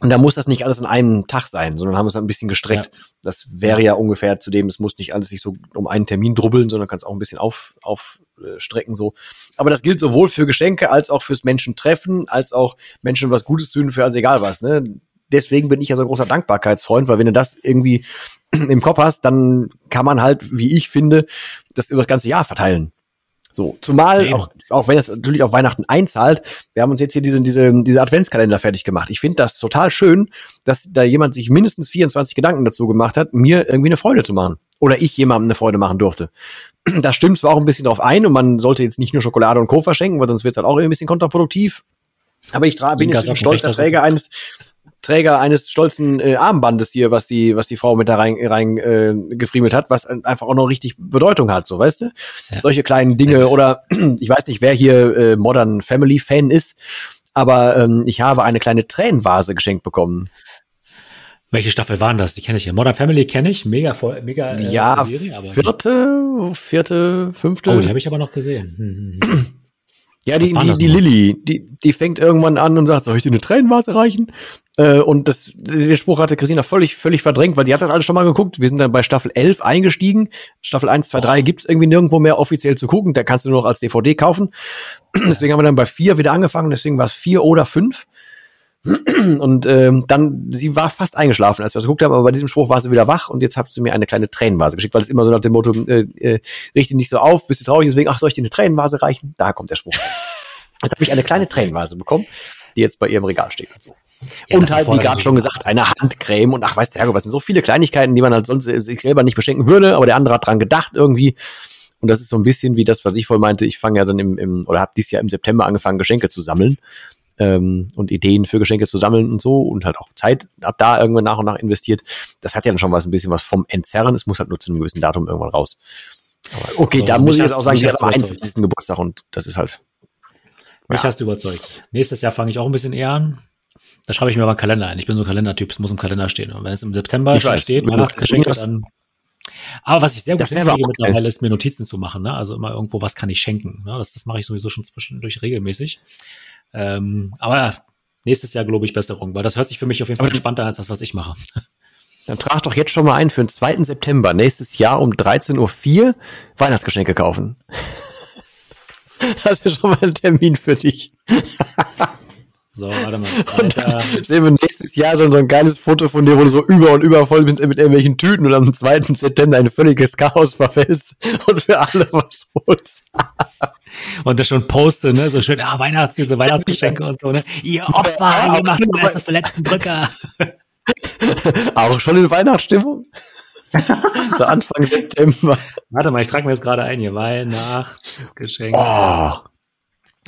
Und da muss das nicht alles an einem Tag sein, sondern haben es ein bisschen gestreckt. Ja. Das wäre ja ungefähr zu dem, es muss nicht alles sich so um einen Termin drubbeln, sondern kann es auch ein bisschen auf, aufstrecken so. Aber das gilt sowohl für Geschenke als auch fürs Menschen treffen, als auch Menschen was Gutes tun für alles egal was. Ne? Deswegen bin ich ja so ein großer Dankbarkeitsfreund, weil wenn du das irgendwie (clears throat) im Kopf hast, dann kann man halt, wie ich finde, das über das ganze Jahr verteilen. So, zumal, auch, auch wenn es natürlich auf Weihnachten einzahlt, wir haben uns jetzt hier diesen, diese, diese Adventskalender fertig gemacht. Ich finde das total schön, dass da jemand sich mindestens 24 Gedanken dazu gemacht hat, mir irgendwie eine Freude zu machen. Oder ich jemandem eine Freude machen durfte. (clears throat) Da stimmt zwar auch ein bisschen drauf ein und man sollte jetzt nicht nur Schokolade und Co. verschenken, weil sonst wird es halt auch ein bisschen kontraproduktiv. Aber ich bin jetzt ein stolzer Träger eines, Träger eines stolzen äh, Armbandes hier, was die, was die Frau mit da rein, rein äh, gefriemelt hat, was einfach auch noch richtig Bedeutung hat, so weißt du? Ja. Solche kleinen Dinge oder (clears throat) ich weiß nicht, wer hier äh, Modern Family Fan ist, aber ähm, ich habe eine kleine Tränenvase geschenkt bekommen. Welche Staffel waren das? Die kenne ich ja. Modern Family kenne ich, mega voll, mega äh, ja, Serie, aber vierte, vierte, fünfte. Oh, die habe ich aber noch gesehen. Ja, die, die, die Lilly, die, die fängt irgendwann an und sagt, soll ich dir eine Tränenvase reichen? Äh, und das, den Spruch hatte Christina völlig, völlig verdrängt, weil die hat das alles schon mal geguckt. Wir sind dann bei Staffel 11 eingestiegen. Staffel 1, 2, 3 gibt's irgendwie nirgendwo mehr offiziell zu gucken. Da kannst du nur noch als DVD kaufen. (clears throat) deswegen haben wir dann bei 4 wieder angefangen. Deswegen war es 4 oder 5. (clears throat) Und ähm, dann, sie war fast eingeschlafen, als wir das geguckt haben, aber bei diesem Spruch war sie wieder wach und jetzt hat sie mir eine kleine Tränenvase geschickt, weil es immer so nach dem Motto, äh, äh, richte nicht so auf, bist du traurig, deswegen, ach, soll ich dir eine Tränenvase reichen? Da kommt der Spruch. (laughs) Jetzt habe ich eine kleine Tränenvase bekommen, die jetzt bei ihrem Regal steht und so. Ja, und halt, wie gerade schon gesagt, eine Handcreme und ach, weißt du, Herrgott, was sind so viele Kleinigkeiten, die man halt sonst sich selber nicht beschenken würde, aber der andere hat dran gedacht irgendwie. Und das ist so ein bisschen wie das, was ich vorhin meinte. Ich fange ja dann im, im oder habe dieses Jahr im September angefangen, Geschenke zu sammeln ähm, und Ideen für Geschenke zu sammeln und so und halt auch Zeit ab da irgendwann nach und nach investiert. Das hat ja dann schon was ein bisschen was vom Entzerren. Es muss halt nur zu einem gewissen Datum irgendwann raus. Aber okay, also, da muss ich jetzt auch sagen, ich habe am 21. Geburtstag und das ist halt. Mich ja. hast du überzeugt. Nächstes Jahr fange ich auch ein bisschen eher an. Da schreibe ich mir aber einen Kalender ein. Ich bin so ein Kalendertyp, es muss im Kalender stehen. Und wenn es im September ich weiß, steht, Weihnachtsgeschenke, dann. Aber was ich sehr gut finde mittlerweile ist, mir Notizen zu machen. Ne? Also immer irgendwo, was kann ich schenken. Ne? Das, das mache ich sowieso schon zwischendurch regelmäßig. Ähm, aber nächstes Jahr glaube ich Besserung, weil das hört sich für mich auf jeden Fall entspannter an als das, was ich mache. Dann trag doch jetzt schon mal ein für den 2. September, nächstes Jahr um 13.04 Uhr Weihnachtsgeschenke kaufen. (laughs) Das ist schon mal ein Termin für dich. (laughs) So, warte mal. (laughs) Und sehen wir nächstes Jahr so, so ein geiles Foto von dir, wo du so über und über voll bist mit irgendwelchen Tüten und am 2. September ein völliges Chaos verfällst und für alle was holst. und das schon poste, ne, so schön, ah, Weihnachts diese Weihnachtsgeschenke und so, ne, ihr Opfer, ihr macht den erst auf den letzten Drücker. (laughs) Auch schon in Weihnachtsstimmung? so (laughs) Anfang September. Warte mal, ich trage mir jetzt gerade ein hier. Weihnachtsgeschenke. Oh.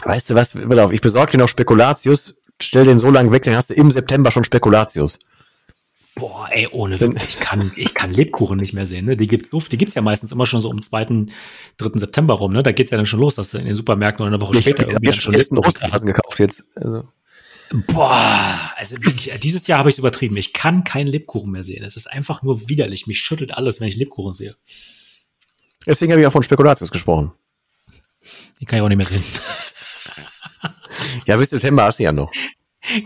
Weißt du was? Ich besorge dir noch Spekulatius stell den so lange weg, dann hast du im September schon Spekulatius. Boah, ey, ohne Witz, ich kann, ich kann Lebkuchen nicht mehr sehen, ne? Die gibt's so, die gibt's ja meistens immer schon so um zweiten, dritten September rum, ne? Da geht's ja dann schon los, dass du in den Supermärkten oder eine Woche ich später hab, irgendwie ich schon Lebkuchen gekauft jetzt. Also. Boah, also wirklich, dieses Jahr habe ich übertrieben. Ich kann keinen Lebkuchen mehr sehen. Es ist einfach nur widerlich. Mich schüttelt alles, wenn ich Lebkuchen sehe. Deswegen habe ich auch von Spekulatius gesprochen. Die kann ich auch nicht mehr sehen. Ja, bis September hast du ja noch.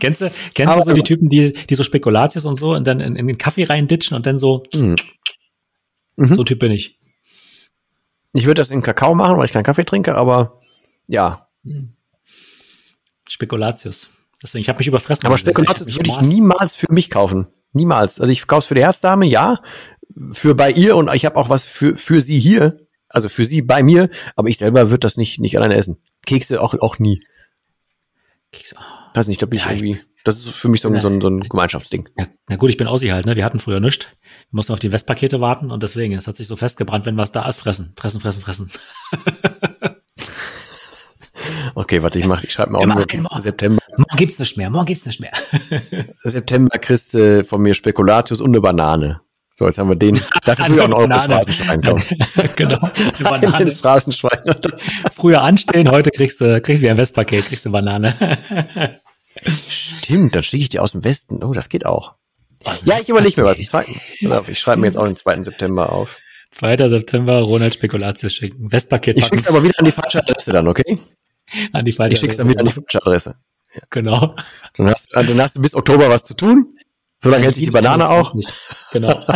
Kennst du, kennst du so die Typen, die, die so Spekulatius und so und dann in, in den Kaffee reinditschen und dann so, mhm. so Typ bin ich. Ich würde das in Kakao machen, weil ich keinen Kaffee trinke, aber ja. Spekulatius. Deswegen, ich habe mich überfressen. Aber Spekulatius würde ich niemals für mich kaufen. Niemals. Also ich kaufe es für die Herzdame, ja. Für bei ihr und ich habe auch was für, für sie hier. Also für sie bei mir, aber ich selber würde das nicht, nicht alleine essen. Kekse auch, auch nie. Ich weiß nicht, da bin ich ja, irgendwie. Das ist für mich so ein, so ein, so ein Gemeinschaftsding. Ja, na gut, ich bin Aussie halt, ne? Wir hatten früher nichts. Wir mussten auf die Westpakete warten und deswegen, es hat sich so festgebrannt, wenn was da ist, fressen. Fressen, fressen, fressen. (laughs) okay, warte, ich mach, ich schreibe mir auch nur September. Morgen gibt's nicht mehr, morgen gibt's nicht mehr. (laughs) September kriegst du von mir Spekulatius und eine Banane. So, jetzt haben wir den. Dafür ich auch (laughs) ein Euro Phrasenschwein (laughs) genau. Eine Banane. Phrasenschwein. Früher anstellen, heute kriegst du, kriegst du wie ein Westpaket, kriegst du eine Banane. Stimmt, dann schicke ich die aus dem Westen. Oh, das geht auch. Was ja, ich überlege mir was. Ich, trage, ich schreibe mir jetzt auch den 2. September auf. 2. September, Ronald Spekulatius schicken. Westpaket Ich schick's aber wieder an die falsche Adresse dann, okay? An die falsche Ich schick's dann wieder an die falsche Adresse. Ja. Genau. Dann hast, dann hast du bis Oktober was zu tun. So lange hält sich die Banane auch. Nicht. Genau. (laughs)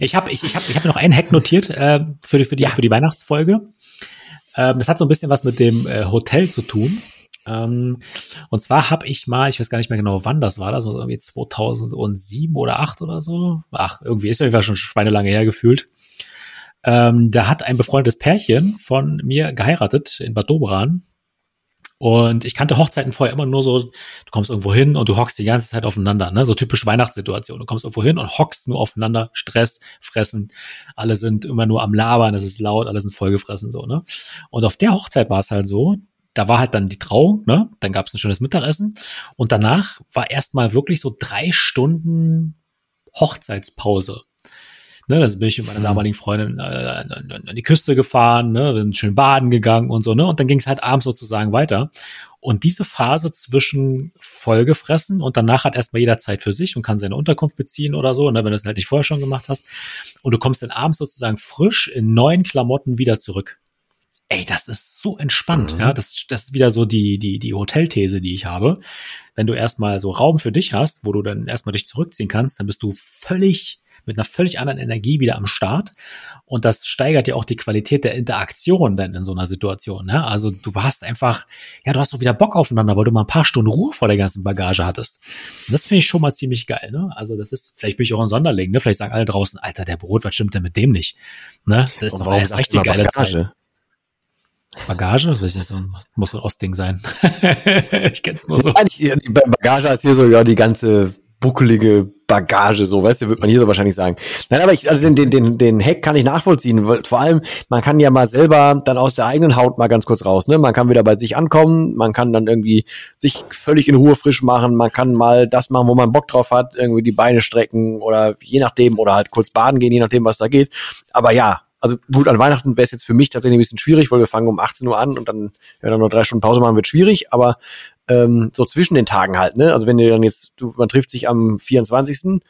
ich habe ich, ich hab, ich hab noch einen Hack notiert äh, für, die, für, die, ja. für die Weihnachtsfolge. Ähm, das hat so ein bisschen was mit dem äh, Hotel zu tun. Ähm, und zwar habe ich mal, ich weiß gar nicht mehr genau, wann das war, das war irgendwie 2007 oder 2008 oder so. Ach, irgendwie ist ja schon schweinelange her gefühlt. Ähm, da hat ein befreundetes Pärchen von mir geheiratet in Bad Doberan und ich kannte Hochzeiten vorher immer nur so, du kommst irgendwo hin und du hockst die ganze Zeit aufeinander, ne? So typisch Weihnachtssituation. Du kommst irgendwo hin und hockst nur aufeinander, Stress, fressen. Alle sind immer nur am Labern, es ist laut, alle sind vollgefressen, so, ne? Und auf der Hochzeit war es halt so, da war halt dann die Trauung, ne? Dann gab es ein schönes Mittagessen und danach war erstmal wirklich so drei Stunden Hochzeitspause. Ne, dann bin ich mit meiner damaligen Freundin äh, an, die Küste gefahren, ne, wir sind schön baden gegangen und so, ne? Und dann ging es halt abends sozusagen weiter. Und diese Phase zwischen vollgefressen und danach hat erstmal jeder Zeit für sich und kann seine Unterkunft beziehen oder so, ne, wenn du es halt nicht vorher schon gemacht hast. Und du kommst dann abends sozusagen frisch in neuen Klamotten wieder zurück. Ey, das ist so entspannt, mhm. ja. Das, das ist wieder so die, die, die Hotelthese, die ich habe. Wenn du erstmal so Raum für dich hast, wo du dann erstmal dich zurückziehen kannst, dann bist du völlig mit einer völlig anderen Energie wieder am Start. Und das steigert ja auch die Qualität der Interaktion dann in so einer Situation. Ne? Also du hast einfach, ja, du hast doch wieder Bock aufeinander, weil du mal ein paar Stunden Ruhe vor der ganzen Bagage hattest. Und das finde ich schon mal ziemlich geil. Ne? Also das ist, vielleicht bin ich auch ein Sonderling. Ne? Vielleicht sagen alle draußen, Alter, der Brot, was stimmt denn mit dem nicht? Ne? Das ist doch erst richtig geile Bagage? Zeit. Bagage? Das weiß ich nicht, so, muss so ein Ostding sein. (laughs) ich kenn's nur so. Die Bagage ist hier so, ja, die ganze buckelige Bagage, so, weißt du, wird man hier so wahrscheinlich sagen. Nein, aber ich, also den, den, den, den Hack kann ich nachvollziehen, weil vor allem, man kann ja mal selber dann aus der eigenen Haut mal ganz kurz raus, ne? Man kann wieder bei sich ankommen, man kann dann irgendwie sich völlig in Ruhe frisch machen, man kann mal das machen, wo man Bock drauf hat, irgendwie die Beine strecken oder je nachdem, oder halt kurz baden gehen, je nachdem, was da geht. Aber ja, also gut, an Weihnachten wäre es jetzt für mich tatsächlich ein bisschen schwierig, weil wir fangen um 18 Uhr an und dann, wenn wir dann nur drei Stunden Pause machen, wird schwierig, aber ähm, so zwischen den Tagen halt, ne? Also wenn ihr dann jetzt, du, man trifft sich am 24.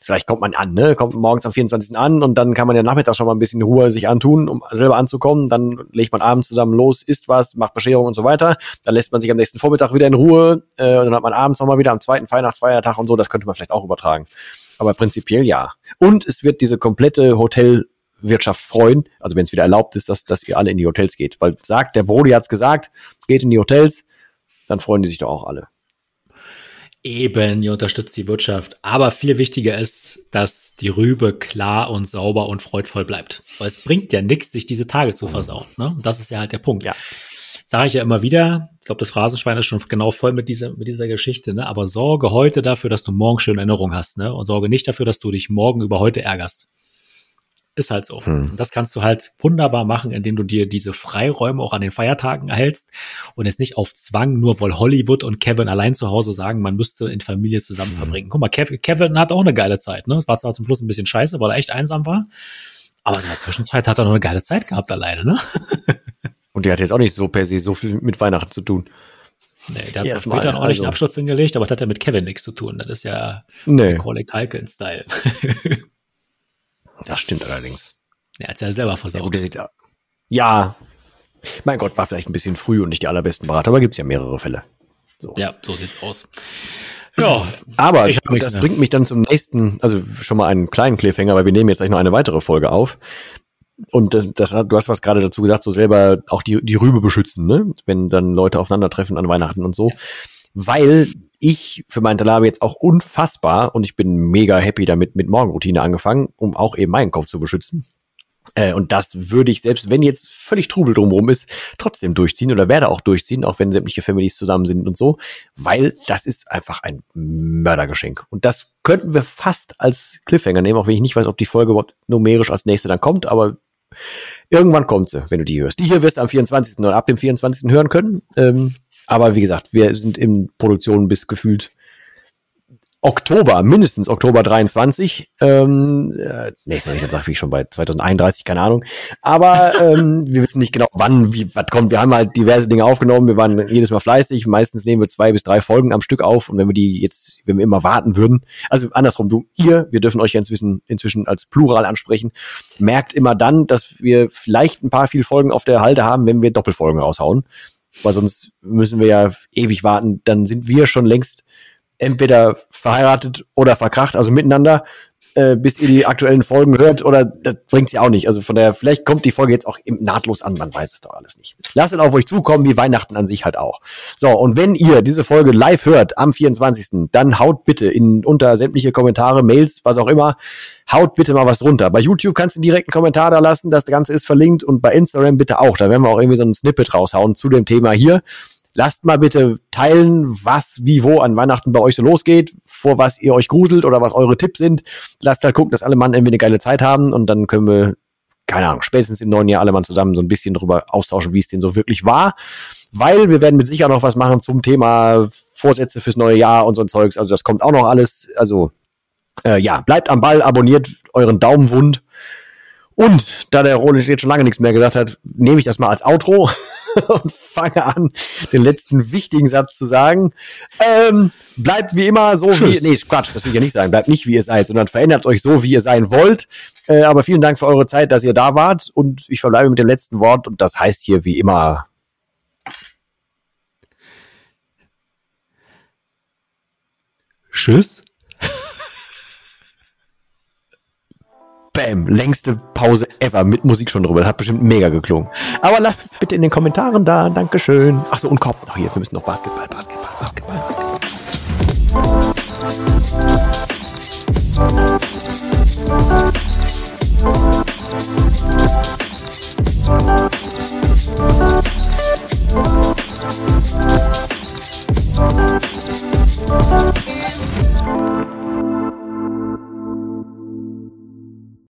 Vielleicht kommt man an, ne? Kommt morgens am 24. an und dann kann man ja nachmittags schon mal ein bisschen Ruhe sich antun, um selber anzukommen. Dann legt man abends zusammen los, isst was, macht Bescherung und so weiter. Dann lässt man sich am nächsten Vormittag wieder in Ruhe äh, und dann hat man abends nochmal wieder am zweiten Weihnachtsfeiertag und so. Das könnte man vielleicht auch übertragen. Aber prinzipiell ja. Und es wird diese komplette Hotelwirtschaft freuen, also wenn es wieder erlaubt ist, dass, dass ihr alle in die Hotels geht. Weil sagt, der Brody hat's gesagt, geht in die Hotels, dann freuen die sich doch auch alle. Eben, ihr unterstützt die Wirtschaft. Aber viel wichtiger ist, dass die Rübe klar und sauber und freudvoll bleibt. Weil es bringt ja nichts, sich diese Tage zu versauen. Ne? das ist ja halt der Punkt. Ja. Sage ich ja immer wieder. Ich glaube, das Phrasenschwein ist schon genau voll mit dieser, mit dieser Geschichte. Ne? Aber sorge heute dafür, dass du morgen schöne Erinnerungen hast. Ne? Und sorge nicht dafür, dass du dich morgen über heute ärgerst. Ist halt so. Hm. Das kannst du halt wunderbar machen, indem du dir diese Freiräume auch an den Feiertagen erhältst und jetzt nicht auf Zwang, nur weil Hollywood und Kevin allein zu Hause sagen, man müsste in Familie zusammen hm. verbringen. Guck mal, Kev Kevin hat auch eine geile Zeit. Ne? Es war zwar zum Schluss ein bisschen scheiße, weil er echt einsam war, aber in der Zwischenzeit hat er noch eine geile Zeit gehabt alleine. Ne? (laughs) und der hat jetzt auch nicht so per se so viel mit Weihnachten zu tun. Nee, der hat zwar später einen ordentlichen also. Abschluss hingelegt, aber das hat ja mit Kevin nichts zu tun. Das ist ja nee. Macaulay Culkin-Style. (laughs) Das stimmt allerdings. Er hat ja selber versaut. Ja, ja, mein Gott, war vielleicht ein bisschen früh und nicht die allerbesten Berater, aber gibt's ja mehrere Fälle. So. Ja, so sieht's aus. Ja, aber das mehr. bringt mich dann zum nächsten, also schon mal einen kleinen Cliffhanger, weil wir nehmen jetzt gleich noch eine weitere Folge auf. Und das, das, du hast was gerade dazu gesagt, so selber auch die, die Rübe beschützen, ne? Wenn dann Leute aufeinandertreffen an Weihnachten und so. Ja. Weil ich für mein Talabe jetzt auch unfassbar und ich bin mega happy damit mit Morgenroutine angefangen, um auch eben meinen Kopf zu beschützen. Äh, und das würde ich selbst, wenn jetzt völlig Trubel drumherum ist, trotzdem durchziehen oder werde auch durchziehen, auch wenn sämtliche Families zusammen sind und so, weil das ist einfach ein Mördergeschenk. Und das könnten wir fast als Cliffhanger nehmen, auch wenn ich nicht weiß, ob die Folge überhaupt numerisch als nächste dann kommt, aber irgendwann kommt sie, wenn du die hörst. Die hier wirst du am 24. oder ab dem 24. hören können. Ähm, aber wie gesagt, wir sind in Produktion bis gefühlt Oktober, mindestens Oktober 23. Ähm, äh, nächstes Mal, ich sage ich schon bei 2031, keine Ahnung. Aber ähm, wir wissen nicht genau, wann, wie, was kommt. Wir haben halt diverse Dinge aufgenommen. Wir waren jedes Mal fleißig. Meistens nehmen wir zwei bis drei Folgen am Stück auf. Und wenn wir die jetzt, wenn wir immer warten würden, also andersrum, du, ihr, wir dürfen euch ja inzwischen, inzwischen als Plural ansprechen, merkt immer dann, dass wir vielleicht ein paar viel Folgen auf der Halde haben, wenn wir Doppelfolgen raushauen weil sonst müssen wir ja ewig warten. Dann sind wir schon längst entweder verheiratet oder verkracht, also miteinander äh, bis ihr die aktuellen Folgen hört oder das bringt sie auch nicht. Also von daher, vielleicht kommt die Folge jetzt auch nahtlos an, man weiß es doch alles nicht. Lasst es auf euch zukommen, wie Weihnachten an sich halt auch. So, und wenn ihr diese Folge live hört am 24., dann haut bitte in unter sämtliche Kommentare, Mails, was auch immer, haut bitte mal was drunter. Bei YouTube kannst du direkt einen Kommentar da lassen, das Ganze ist verlinkt und bei Instagram bitte auch. Da werden wir auch irgendwie so ein Snippet raushauen zu dem Thema hier. Lasst mal bitte teilen, was, wie, wo an Weihnachten bei euch so losgeht, vor was ihr euch gruselt oder was eure Tipps sind. Lasst halt gucken, dass alle Mann irgendwie eine geile Zeit haben und dann können wir, keine Ahnung, spätestens im neuen Jahr alle Mann zusammen so ein bisschen drüber austauschen, wie es denn so wirklich war. Weil wir werden mit Sicherheit noch was machen zum Thema Vorsätze fürs neue Jahr und so ein Zeugs. Also das kommt auch noch alles. Also äh, ja, bleibt am Ball, abonniert euren Daumenwund und da der Roland jetzt schon lange nichts mehr gesagt hat, nehme ich das mal als Outro (laughs) und fange an, den letzten wichtigen Satz zu sagen. Ähm, bleibt wie immer so Tschüss. wie, nee, Quatsch, das will ich ja nicht sagen. Bleibt nicht wie ihr seid, sondern verändert euch so, wie ihr sein wollt. Äh, aber vielen Dank für eure Zeit, dass ihr da wart und ich verbleibe mit dem letzten Wort und das heißt hier wie immer. Tschüss. Bam, längste Pause ever mit Musik schon drüber. Das hat bestimmt mega geklungen. Aber lasst es bitte in den Kommentaren da. Dankeschön. Achso, und kommt noch hier. Wir müssen noch Basketball, Basketball, Basketball, Basketball.